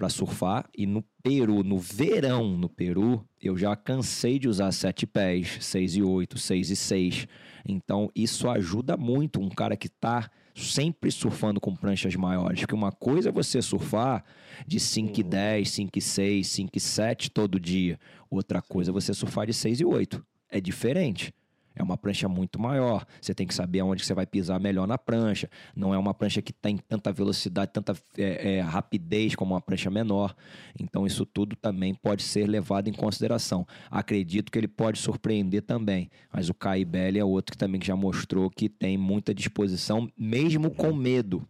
para surfar e no Peru, no verão no Peru, eu já cansei de usar sete pés, seis e oito, seis e seis. Então isso ajuda muito um cara que está sempre surfando com pranchas maiores. Porque uma coisa é você surfar de 5 e 10, 5 e 6, 5 e 7 todo dia. Outra coisa é você surfar de 6 e 8. É diferente. É uma prancha muito maior. Você tem que saber onde você vai pisar melhor na prancha. Não é uma prancha que tem tanta velocidade, tanta é, é, rapidez como uma prancha menor. Então, isso tudo também pode ser levado em consideração. Acredito que ele pode surpreender também. Mas o Kai Belli é outro que também já mostrou que tem muita disposição, mesmo com medo.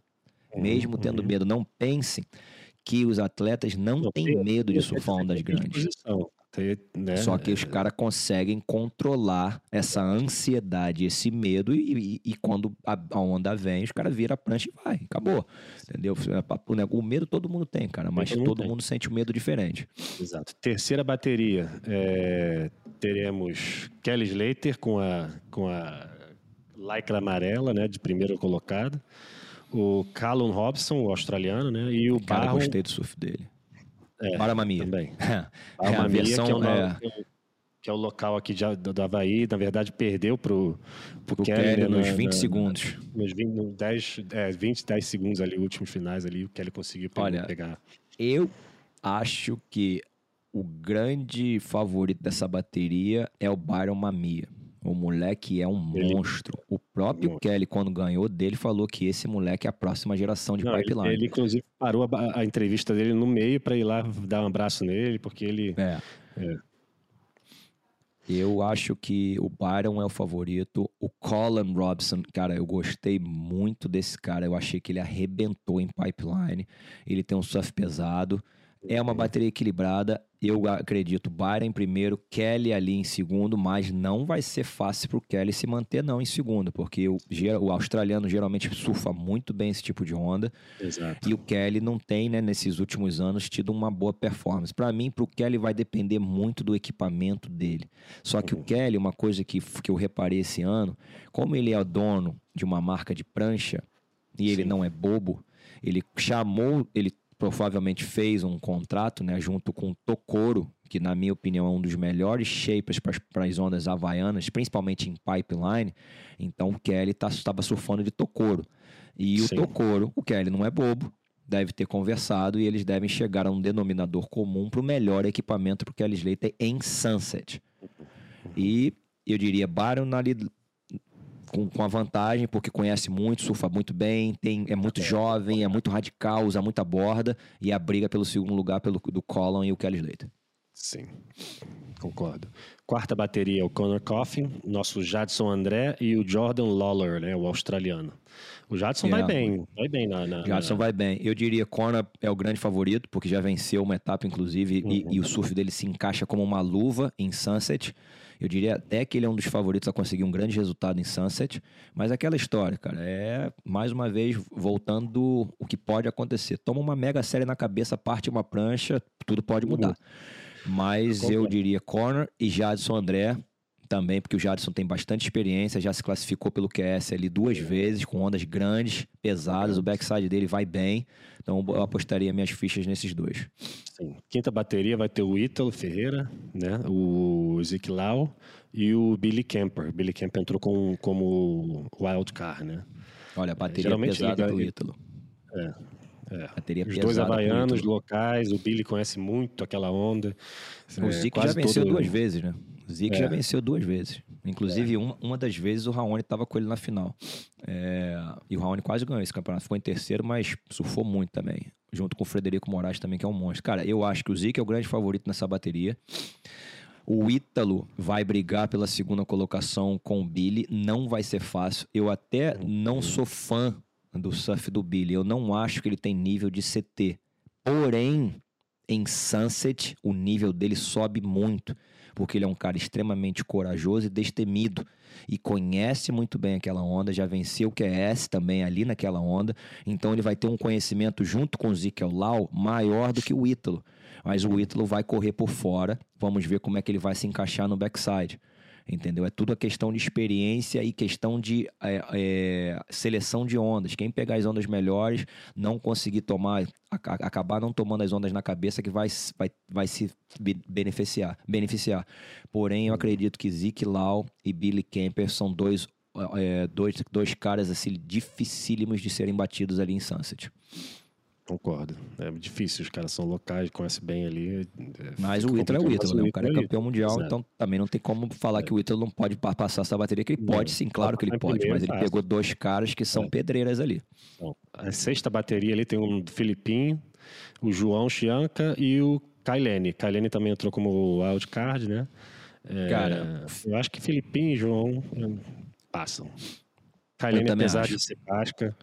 Mesmo tendo uhum. medo. Não pensem que os atletas não têm medo de surfar ondas grandes. Né? Só que os caras conseguem controlar essa ansiedade, esse medo, e, e, e quando a, a, onda vem, os caras viram a prancha e vai, acabou. Entendeu? É o medo todo mundo tem, cara, mas todo, todo mundo sente um medo diferente. Exato. Terceira bateria, é, teremos Kelly Slater com a, com a lycra amarela, né, de primeiro colocado. O Callum Robson, o australiano, né? E o Cara, Barron... gostei do surf dele. É, Baramamia. Também. é, a versão, que, é o, é... que é o local aqui de, do Havaí, na verdade, perdeu pro, pro, pro Kelly, Kelly né, nos 20 na, segundos. Nos 20, no 10, é, 20, 10 segundos ali, últimos finais ali, o Kelly conseguiu Olha, pegar. Eu acho que o grande favorito dessa bateria é o Byron Mamia. O moleque é um ele... monstro. O próprio Kelly, quando ganhou dele, falou que esse moleque é a próxima geração de Não, pipeline. Ele, ele, inclusive, parou a, a entrevista dele no meio para ir lá dar um abraço nele, porque ele. É. é. Eu acho que o Byron é o favorito. O Colin Robson, cara, eu gostei muito desse cara. Eu achei que ele arrebentou em pipeline. Ele tem um surf pesado. É uma bateria equilibrada. Eu acredito Byron em primeiro, Kelly ali em segundo, mas não vai ser fácil para o Kelly se manter não em segundo, porque o, o, australiano geralmente surfa muito bem esse tipo de onda. Exato. E o Kelly não tem, né, nesses últimos anos, tido uma boa performance. Para mim, para o Kelly vai depender muito do equipamento dele. Só que uhum. o Kelly, uma coisa que, que eu reparei esse ano, como ele é dono de uma marca de prancha e ele Sim. não é bobo, ele chamou, ele provavelmente fez um contrato né, junto com o Tokoro, que na minha opinião é um dos melhores shapers para as ondas havaianas, principalmente em pipeline. Então o Kelly estava tá, surfando de Tokoro. E Sim. o Tokoro, o Kelly não é bobo, deve ter conversado e eles devem chegar a um denominador comum para o melhor equipamento para o Kelly Slater em Sunset. E eu diria com, com a vantagem, porque conhece muito, surfa muito bem, tem, é muito jovem, é muito radical, usa muita borda, e a briga pelo segundo lugar pelo, do Colin e o Kelly Slater. Sim, concordo. Quarta bateria, o Conor Coffin, nosso Jadson André e o Jordan Lawler, né, o australiano. O Jadson vai bem, vai bem na, na Jadson na... vai bem. Eu diria Conor é o grande favorito, porque já venceu uma etapa, inclusive, uhum. e, e, o surf dele se encaixa como uma luva em Sunset. Eu diria até que ele é um dos favoritos a conseguir um grande resultado em Sunset. Mas aquela história, cara, é mais uma vez voltando o que pode acontecer. Toma uma mega série na cabeça, parte uma prancha, tudo pode mudar. Mas eu diria Corner e Jadson André também, porque o Jadson tem bastante experiência, já se classificou pelo QS ali duas vezes, com ondas grandes, pesadas, o backside dele vai bem. Então eu apostaria minhas fichas nesses dois. Sim. Quinta bateria vai ter o Ítalo Ferreira, né? o Zeke Lau e o Billy Kemper. Billy Kemper entrou com, como wild card, né? Olha, a bateria é, pesada do Ítalo. É, é. Bateria Os dois havaianos locais, o Billy conhece muito aquela onda. O é, Zeke já venceu todo... duas vezes, né? O Zeke é. já venceu duas vezes. Inclusive, é. uma, uma das vezes o Raoni estava com ele na final. É, e o Raoni quase ganhou esse campeonato. Ficou em terceiro, mas surfou muito também. Junto com o Frederico Moraes também, que é um monstro. Cara, eu acho que o Zeke é o grande favorito nessa bateria. O Ítalo vai brigar pela segunda colocação com o Billy. Não vai ser fácil. Eu até não sou fã do surf do Billy. Eu não acho que ele tem nível de CT. Porém, em Sunset, o nível dele sobe muito, porque ele é um cara extremamente corajoso e destemido e conhece muito bem aquela onda, já venceu o QS também ali naquela onda, então ele vai ter um conhecimento junto com o Zeke Lau maior do que o Ítalo. Mas o Ítalo vai correr por fora, vamos ver como é que ele vai se encaixar no backside entendeu? É tudo a questão de experiência e questão de é, é, seleção de ondas. Quem pegar as ondas melhores, não conseguir tomar, acabar não tomando as ondas na cabeça, que vai, vai, vai se beneficiar, beneficiar. Porém, eu acredito que Zeke Lau e Billy Kemper são dois, é, dois, dois caras assim, dificílimos de serem batidos ali em Sunset. Concordo. É difícil, os caras são locais, conhecem bem ali. É, Mas o Ítalo é o Ítalo, né? O cara é campeão mundial, Exato. então também não tem como falar é. que o Ítalo não pode passar essa bateria, que ele não. pode sim, claro que ele pode, mas ele pegou dois caras que são é. pedreiras ali. Bom, a sexta bateria ali tem um Filipinho, o João Chianca e o Kailene. Kailene também entrou como wildcard, né? É, cara, eu acho que Filipinho e João hum, passam. Kailene, apesar acho. de ser básica,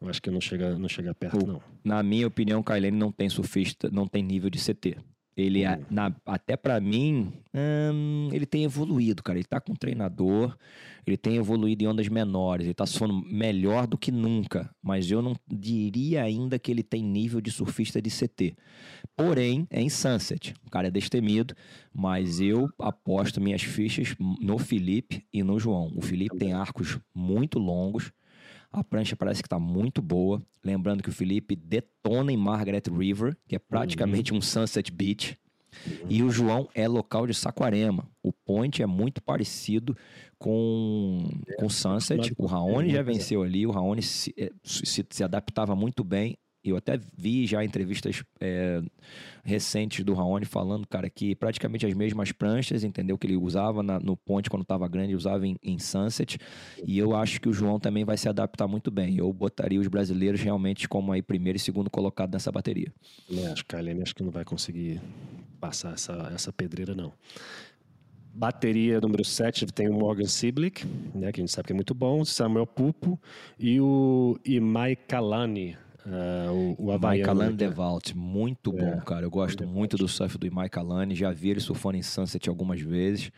eu acho que não chega, não chega perto, o, não. Na minha opinião, o Kailene não tem surfista, não tem nível de CT. Ele, uhum. na, até para mim, hum, ele tem evoluído, cara. Ele tá com um treinador, ele tem evoluído em ondas menores, ele tá surfando melhor do que nunca. Mas eu não diria ainda que ele tem nível de surfista de CT. Porém, é em Sunset. O cara é destemido, mas eu aposto minhas fichas no Felipe e no João. O Felipe tem arcos muito longos. A prancha parece que está muito boa. Lembrando que o Felipe detona em Margaret River, que é praticamente uhum. um Sunset Beach. Uhum. E o João é local de Saquarema. O point é muito parecido com é, com Sunset. O Raoni já venceu ali. O Raoni se, eh, se, se adaptava muito bem eu até vi já entrevistas é, recentes do Raoni falando, cara, que praticamente as mesmas pranchas, entendeu? Que ele usava na, no ponte quando estava grande, usava em, em, Sunset. E eu acho que o João também vai se adaptar muito bem. Eu botaria os brasileiros realmente como aí primeiro e segundo colocado nessa bateria. Eu acho que a Helene acho que não vai conseguir passar essa, essa pedreira, não. Bateria número 7 tem o Morgan Siblick, né, que a gente sabe que é muito bom, Samuel Pupo e o Imai Kalani, Uh, o, o Havaiano. Devalt, muito é, bom, cara. Eu gosto muito do surf do Imai Kalani. Já vi ele surfando em Sunset algumas vezes.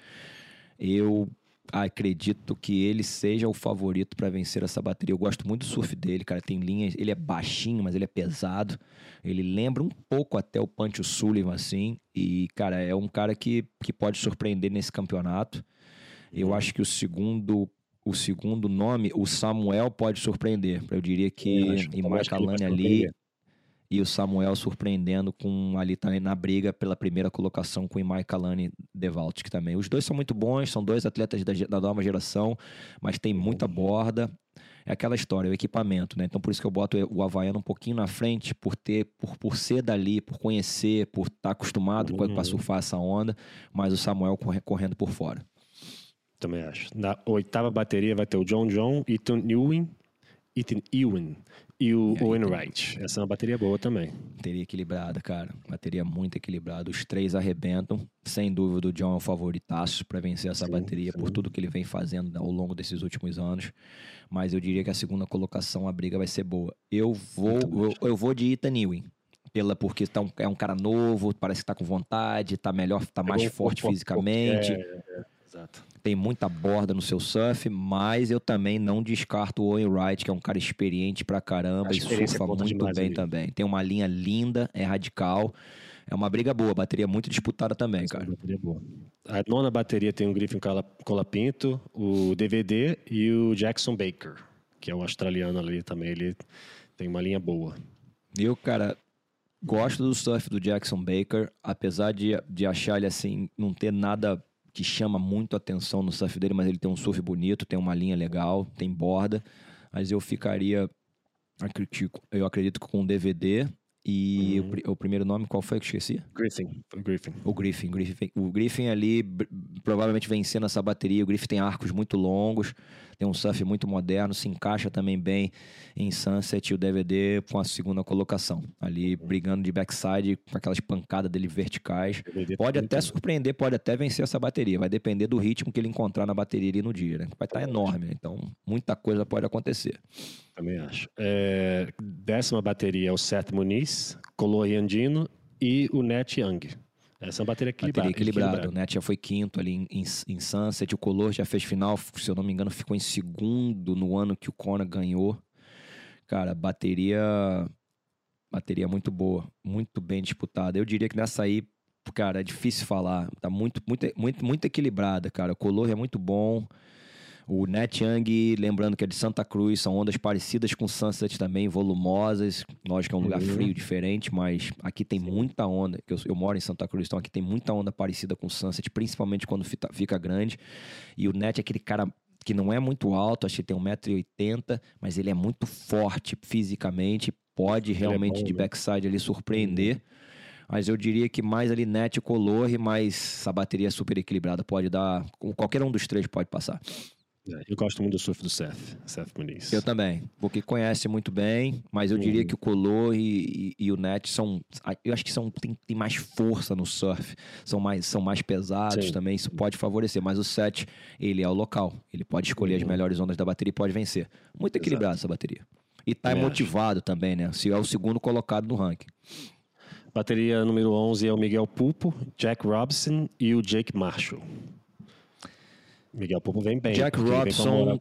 Eu acredito que ele seja o favorito para vencer essa bateria. Eu gosto muito do surf dele, cara. Tem linhas, ele é baixinho, mas ele é pesado. Ele lembra um pouco até o Pancho Sullivan, assim. E, cara, é um cara que, que pode surpreender nesse campeonato. Eu uhum. acho que o segundo o segundo nome, o Samuel pode surpreender. Eu diria que é, Imarcalane ali e o Samuel surpreendendo com ali também na briga pela primeira colocação com o Imarcalane Devaltic também. Os dois são muito bons, são dois atletas da, da nova geração, mas tem muita borda. É aquela história, o equipamento, né? Então por isso que eu boto o Havaiano um pouquinho na frente, por ter, por, por ser dali, por conhecer, por estar tá acostumado uhum. com a surfar essa onda, mas o Samuel correndo por fora. Também acho. Na oitava bateria vai ter o John John, Ethan Ewing, Ethan Ewing e o e Owen Wright. Essa é uma bateria boa também. Bateria equilibrada, cara. Bateria muito equilibrada. Os três arrebentam. Sem dúvida, o John é o favoritaço para vencer essa sim, bateria sim. por tudo que ele vem fazendo ao longo desses últimos anos. Mas eu diria que a segunda colocação, a briga vai ser boa. Eu vou, eu, eu, vou de Ethan Ewing pela porque tá um, é um cara novo, parece que tá com vontade, tá melhor, tá mais forte fisicamente. É, é, exato tem muita borda no seu surf, mas eu também não descarto o Owen Wright, que é um cara experiente pra caramba e surfa muito bem também. Tem uma linha linda, é radical. É uma briga boa, bateria muito disputada também, Essa cara. Bateria boa. A nona bateria tem o Griffin Colapinto, o DVD e o Jackson Baker, que é o australiano ali também. Ele tem uma linha boa. Eu, cara, gosto do surf do Jackson Baker, apesar de, de achar ele assim, não ter nada que chama muito atenção no surf dele, mas ele tem um surf bonito, tem uma linha legal, tem borda. Mas eu ficaria, eu acredito com um DVD e uhum. o, o, primeiro nome, qual foi que eu esqueci? Griffin. Griffin. O Griffin. Griffin. O Griffin ali, provavelmente vencendo essa bateria. O Griffin tem arcos muito longos tem um surf muito moderno, se encaixa também bem em Sunset e o DVD com a segunda colocação. Ali brigando de backside com aquelas pancadas dele verticais. Pode até surpreender, pode até vencer essa bateria. Vai depender do ritmo que ele encontrar na bateria ali no dia, né? Vai estar tá enorme, então muita coisa pode acontecer. Também acho. É, décima bateria é o Seth Muniz, Coloriandino e o Net Young. Essa é uma bateria equilibrada. Bateria equilibrada. O Net já foi quinto ali em, em, em Sunset. O Color já fez final, se eu não me engano, ficou em segundo no ano que o Kona ganhou. Cara, bateria. Bateria muito boa, muito bem disputada. Eu diria que nessa aí, cara, é difícil falar. Tá muito, muito, muito, muito equilibrada, cara. O Color é muito bom. O Net Young, lembrando que é de Santa Cruz, são ondas parecidas com Sunset também, volumosas. Lógico que é um lugar uhum. frio, diferente, mas aqui tem Sim. muita onda. Eu, eu, moro em Santa Cruz, então aqui tem muita onda parecida com Sunset, principalmente quando fica, fica grande. E o Net é aquele cara que não é muito alto, acho que tem 1,80m, mas ele é muito forte fisicamente, pode realmente é bom, de né? backside ali surpreender. Uhum. Mas eu diria que mais ali net color, mais essa bateria super equilibrada pode dar. Qualquer um dos três pode passar. É, eu gosto muito do surf do Seth, Seth Muniz. Eu também, porque conhece muito bem, mas eu diria uhum. que o Color e, e, e, o Net são. Eu acho que são, tem, tem, mais força no surf, são mais, são mais pesados Sim. também, isso pode favorecer. Mas o Seth, ele é o local, ele pode escolher uhum. as melhores ondas da bateria e pode vencer. Muito equilibrada essa bateria. E tá motivado acho. também, né? Se é o segundo colocado no ranking. Bateria número 11 é o Miguel Pupo, Jack Robson e o Jake Marshall. Miguel Popo vem bem. Jack Robson.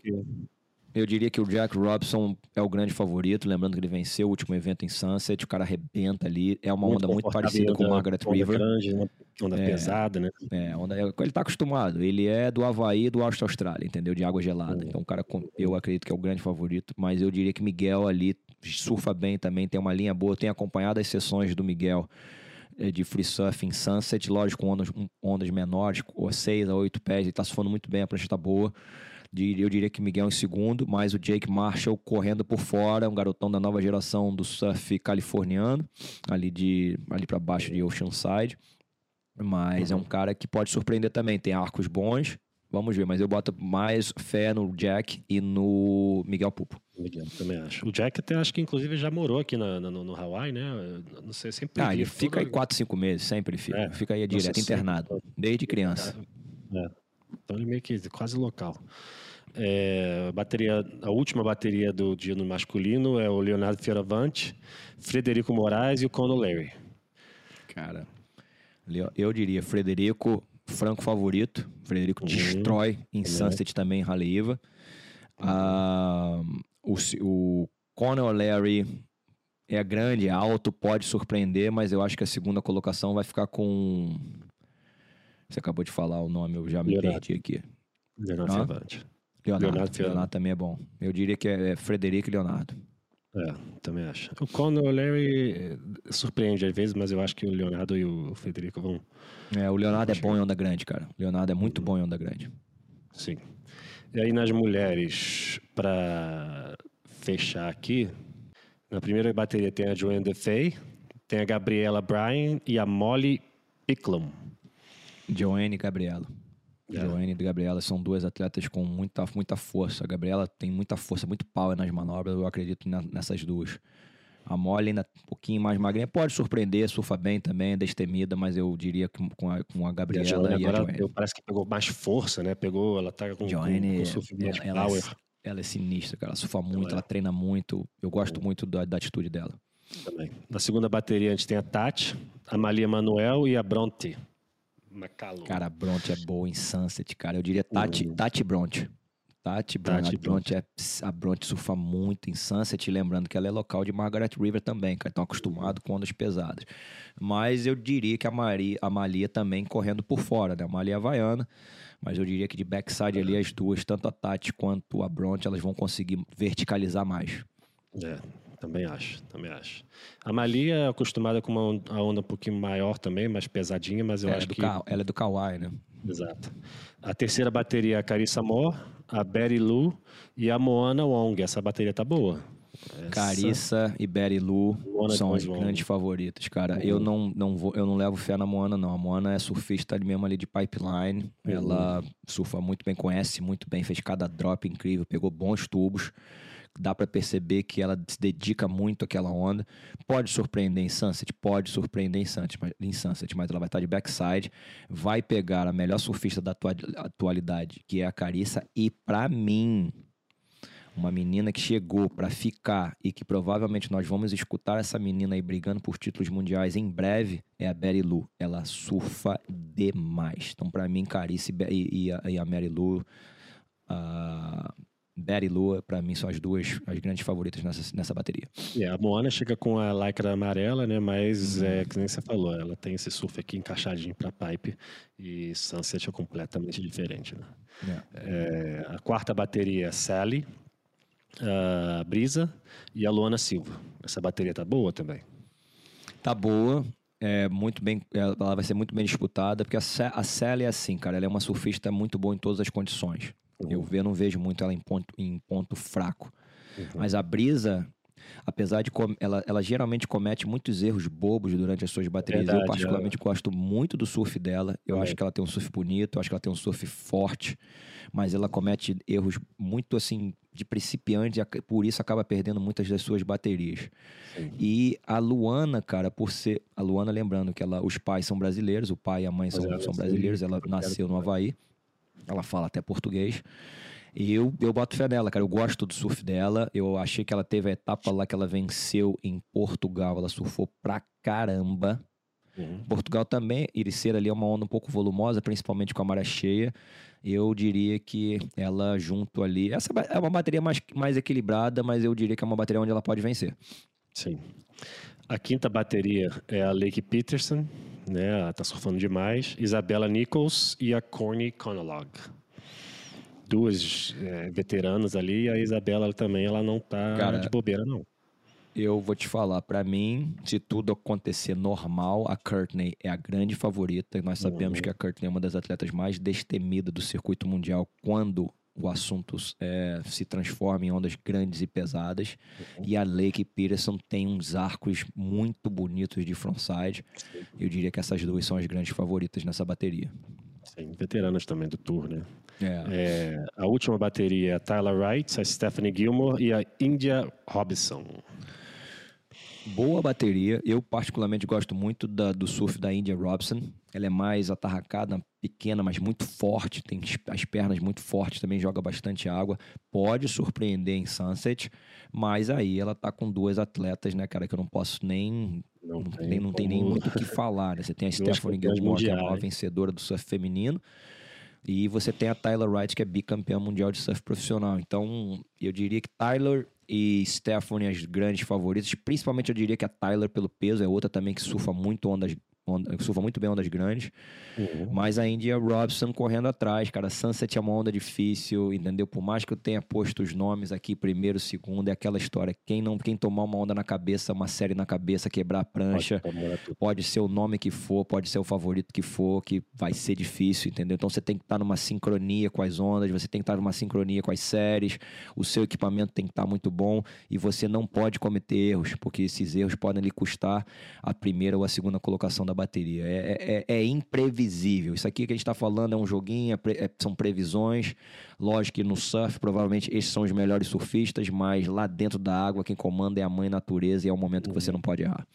Eu diria que o Jack Robson é o grande favorito, lembrando que ele venceu o último evento em Sunset, o cara arrebenta ali, é uma muito onda muito parecida com o Margaret onda River. Grande, uma onda é, pesada, né? É, onda, ele tá acostumado, ele é do Havaí do Austro Austrália, entendeu? De água gelada. Hum. Então, o cara, eu acredito que é o grande favorito, mas eu diria que Miguel ali surfa bem também, tem uma linha boa, tem acompanhado as sessões do Miguel de free surf em Sunset, lógico, com ondas, ondas menores, ou 6 a 8 pés, ele tá surfando muito bem, a prancha tá boa. Eu diria que Miguel em segundo, mas o Jake Marshall correndo por fora, um garotão da nova geração do surf californiano, ali de ali para baixo de Oceanside. Mas é um cara que pode surpreender também, tem arcos bons, Vamos ver, mas eu boto mais fé no Jack e no Miguel Pupo. Miguel, também acho. O Jack até acho que inclusive já morou aqui na, no, no Hawaii, né? Não sei, sempre. Ah, ele fica aí 4, 5 meses, sempre fica. É, fica aí direto, internado, desde criança. É. Então ele meio que quase local. É, bateria, a última bateria do dia no masculino é o Leonardo Fioravante, Frederico Moraes e o Conor Larry. Cara, eu diria Frederico, franco favorito. Frederico uhum. destrói em uhum. Sunset também, Haleiva. Uhum. Ah, o, o Conor O'Leary é grande, é alto, pode surpreender, mas eu acho que a segunda colocação vai ficar com. Você acabou de falar o nome, eu já me Leonardo. perdi aqui. Leonardo ah? Leonardo, Leonardo, Leonardo também é bom. Eu diria que é Frederico e Leonardo. É, também acho. O Conor Larry eh, surpreende às vezes, mas eu acho que o Leonardo e o Federico vão. É, o Leonardo é bom em onda grande, cara. O Leonardo é muito bom em onda grande. Sim. E aí nas mulheres, para fechar aqui, na primeira bateria tem a Joanne DeFay, tem a Gabriela Bryan e a Molly Picklum. Joanne e Gabriela. É. Joane e Gabriela são duas atletas com muita, muita força. A Gabriela tem muita força, muito power nas manobras, eu acredito nessas duas. A Molly ainda um pouquinho mais magrinha, pode surpreender, surfa bem também, é destemida, mas eu diria que com a, com a Gabriela e a Joane. E a agora Joane. parece que pegou mais força, né? Pegou, ela tá com, Joane, com, com ela, é power. É, ela é sinistra, cara. Ela surfa muito, ela, é. treina muito. Eu gosto muito da, da atitude dela. Também. Na segunda bateria a gente tem a Tati, a Malia Manuel e a Bronte. McCallum. Cara, a Bronte é boa em Sunset, cara. Eu diria Tati, uhum. Tati Bronte. Tati, Tati Bronte, é, a Bronte surfa muito em Sunset, lembrando que ela é local de Margaret River também, cara. Estão acostumados com ondas pesadas. Mas eu diria que a, Maria, a Malia também correndo por fora, né? A Malia é havaiana, mas eu diria que de backside ali as duas, tanto a Tati quanto a Bronte, elas vão conseguir verticalizar mais. É, também acho, também acho. A Malia é acostumada com uma onda um pouquinho maior também, mais pesadinha, mas eu ela acho é que... Ela é do Kauai, né? Exato. A terceira bateria é a Carissa Moore, a Betty Lu e a Moana Wong. Essa bateria tá boa. Essa... Carissa e Betty Lu são as Wong. grandes favoritas, cara. Uhum. Eu não, não vou, eu não levo fé na Moana, não. A Moana é surfista ali mesmo ali de pipeline. Uhum. Ela surfa muito bem, conhece muito bem, fez cada drop incrível, pegou bons tubos dá para perceber que ela se dedica muito àquela onda. Pode surpreender em Sunset? Pode surpreender em Sunset, mas, em Sunset, mas ela vai estar de backside, vai pegar a melhor surfista da atualidade, que é a Carissa, e para mim, uma menina que chegou para ficar e que provavelmente nós vamos escutar essa menina aí brigando por títulos mundiais em breve, é a Betty Lou. Ela surfa demais. Então, para mim, Carice e, e, a, e a Mary Lou, a Betty Lou, para mim, são as duas as grandes favoritas nessa, nessa bateria. É, a Moana chega com a lycra amarela, né? Mas uhum. é que nem você falou, ela tem esse surf aqui encaixadinho para pipe e Sunset é completamente diferente, né? É. É, a quarta bateria é Sally, a Brisa e a Luana Silva. Essa bateria tá boa também? Tá boa. É muito bem, ela vai ser muito bem disputada, porque a, a Sally é assim, cara, ela é uma surfista muito boa em todas as condições. Uhum. Eu, eu não vejo muito ela em ponto, em ponto fraco. Uhum. Mas a Brisa, apesar de ela, ela geralmente comete muitos erros bobos durante as suas baterias. Verdade, eu particularmente é. gosto muito do surf dela. Eu é. acho que ela tem um surf bonito, eu acho que ela tem um surf forte, mas ela comete erros muito assim de principiante e por isso acaba perdendo muitas das suas baterias. Sim. E a Luana, cara, por ser a Luana, lembrando que ela, os pais são brasileiros, o pai e a mãe são, é, são brasileiros, ela nasceu no Havaí. Ela fala até português. E eu, eu boto fé nela, cara. Eu gosto do surf dela. Eu achei que ela teve a etapa lá que ela venceu em Portugal. Ela surfou pra caramba. Uhum. Portugal também, Iriceira ali é uma onda um pouco volumosa, principalmente com a maré cheia. Eu diria que ela junto ali. Essa é uma bateria mais, mais equilibrada, mas eu diria que é uma bateria onde ela pode vencer. Sim. A quinta bateria é a Lake Peterson, né? Ela tá surfando demais. Isabella Nichols e a Corny Conolog. Duas é, veteranas ali. E a Isabela também, ela não tá Cara, de bobeira, não. Eu vou te falar, para mim, se tudo acontecer normal, a Courtney é a grande favorita. Nós sabemos uhum. que a Courtney é uma das atletas mais destemidas do circuito mundial quando o assunto é, se transforma em ondas grandes e pesadas. Uhum. E a Lake Peterson tem uns arcos muito bonitos de frontside. Eu diria que essas duas são as grandes favoritas nessa bateria. Sim, veteranas também do Tour, né? É. É, a última bateria é a Tyler Wright, a Stephanie Gilmore e a India Robinson. Boa bateria. Eu, particularmente, gosto muito da, do surf da India Robson. Ela é mais atarracada, pequena, mas muito forte. Tem as pernas muito fortes, também joga bastante água. Pode surpreender em Sunset, mas aí ela tá com duas atletas, né, cara, que eu não posso nem. Não, não tem, não tem nem muito o que falar. Né? Você tem a Stephanie Gilmore, que é a vencedora do surf feminino. E você tem a Tyler Wright, que é bicampeã mundial de surf profissional. Então, eu diria que Tyler e Stephanie as grandes favoritas. Principalmente eu diria que a Tyler pelo peso é outra também que surfa muito ondas onda, surfa muito bem ondas grandes. Uhum. Mas a India Robson correndo atrás, cara. Sunset é uma onda difícil, entendeu? Por mais que eu tenha posto os nomes aqui, primeiro, segundo, é aquela história. Quem não, quem tomar uma onda na cabeça, uma série na cabeça, quebrar a prancha, pode, pode ser o nome que for, pode ser o favorito que for, que vai ser difícil, entendeu? Então você tem que estar numa sincronia com as ondas, você tem que estar numa sincronia com as séries, o seu equipamento tem que estar muito bom e você não pode cometer erros, porque esses erros podem lhe custar a primeira ou a segunda colocação da bateria. É, é, é, é imprevisível. Isso aqui que a gente está falando é um joguinho, é, é, são previsões. Lógico que no surf, provavelmente, esses são os melhores surfistas, mas lá dentro da água, quem comanda é a mãe natureza e é um momento que você não pode errar.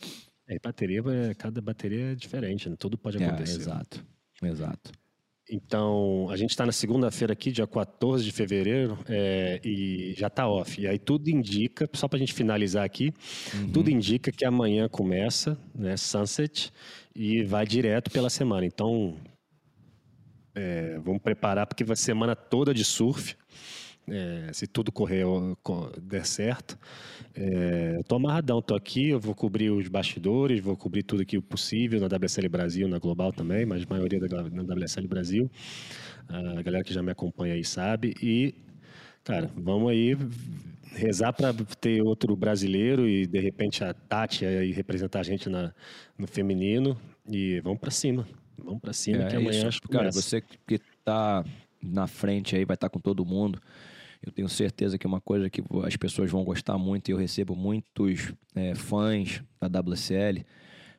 É, bateria, cada bateria é diferente, né? tudo pode é, acontecer. exato, exato. Então, a gente está na segunda-feira aqui, dia 14 de fevereiro, é, e já está off. E aí tudo indica, só para a gente finalizar aqui, uhum. tudo indica que amanhã começa, né, Sunset, e vai direto pela semana. Então, é, vamos preparar, porque vai semana toda de surf é, se tudo correr der certo. É, eu tô amarradão, tô aqui, eu vou cobrir os bastidores, vou cobrir tudo aqui o possível na WSL Brasil, na Global também, mas a maioria da, na WSL Brasil. A galera que já me acompanha aí sabe. E, cara, vamos aí rezar para ter outro brasileiro e de repente a Tati aí representar a gente na, no feminino e vamos para cima. Vamos para cima é, que amanhã isso, acho que Cara, você que tá na frente aí vai estar tá com todo mundo. Eu tenho certeza que é uma coisa que as pessoas vão gostar muito e eu recebo muitos é, fãs da WCL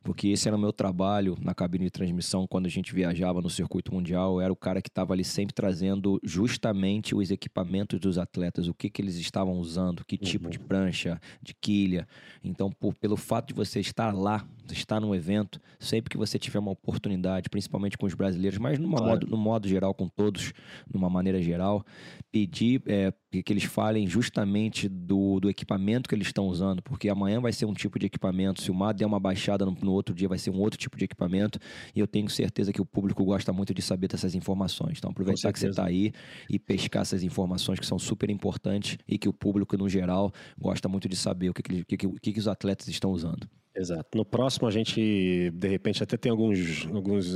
porque esse era o meu trabalho na cabine de transmissão quando a gente viajava no circuito mundial. Eu era o cara que estava ali sempre trazendo justamente os equipamentos dos atletas, o que, que eles estavam usando, que tipo uhum. de prancha, de quilha. Então, por, pelo fato de você estar lá, estar no evento, sempre que você tiver uma oportunidade, principalmente com os brasileiros, mas numa claro. modo, no modo geral, com todos, numa maneira geral, pedir é, e que eles falem justamente do, do equipamento que eles estão usando, porque amanhã vai ser um tipo de equipamento, se o mar der uma baixada no, no, outro dia vai ser um outro tipo de equipamento, e eu tenho certeza que o público gosta muito de saber dessas informações. Então, aproveitar que você está aí e pescar essas informações que são super importantes e que o público, no geral, gosta muito de saber o que, que, que, que, que os atletas estão usando. Exato. No próximo a gente, de repente, até tem alguns, alguns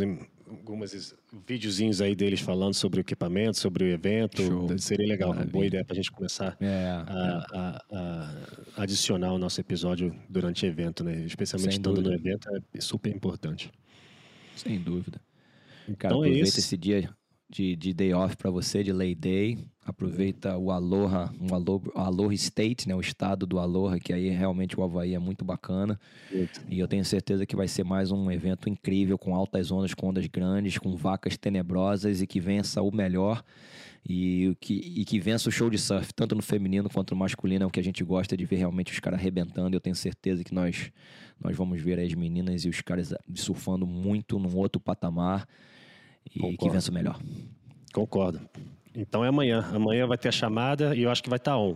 alguns videozinhos aí deles falando sobre o equipamento, sobre o evento. Show. Seria legal, Maravilha. uma boa ideia para a gente começar é, a. A, a, adicionar o nosso episódio durante o evento, né? Especialmente Sem estando dúvida. no evento, é super importante. Sem dúvida. Cara, então é aproveita é esse dia de, de day off para você, de lay day. Aproveita o Aloha, um Aloha, Aloha State, né? O estado do Aloha, que aí realmente o Havaí é muito bacana. E eu tenho certeza que vai ser mais um evento incrível, com altas ondas, com ondas grandes, com vacas tenebrosas e que vença o melhor. E que, e que vença o show de surf, tanto no feminino quanto no masculino, é o que a gente gosta de ver realmente os caras arrebentando. Eu tenho certeza que nós, nós vamos ver as meninas e os caras surfando muito num outro patamar e Concordo. que vença o melhor. Concordo. Então é amanhã. Amanhã vai ter a chamada e eu acho que vai estar tá on.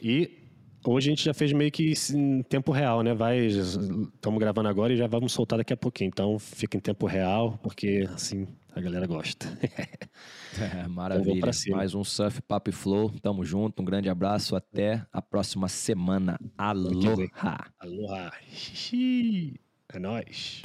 E hoje a gente já fez meio que em tempo real, né? Vai, estamos gravando agora e já vamos soltar daqui a pouquinho. Então fica em tempo real, porque assim a galera gosta. é, maravilha. Então, Mais um Surf Papo e Flow. Tamo junto. Um grande abraço. Até a próxima semana. Aloha. Aloha. É nóis.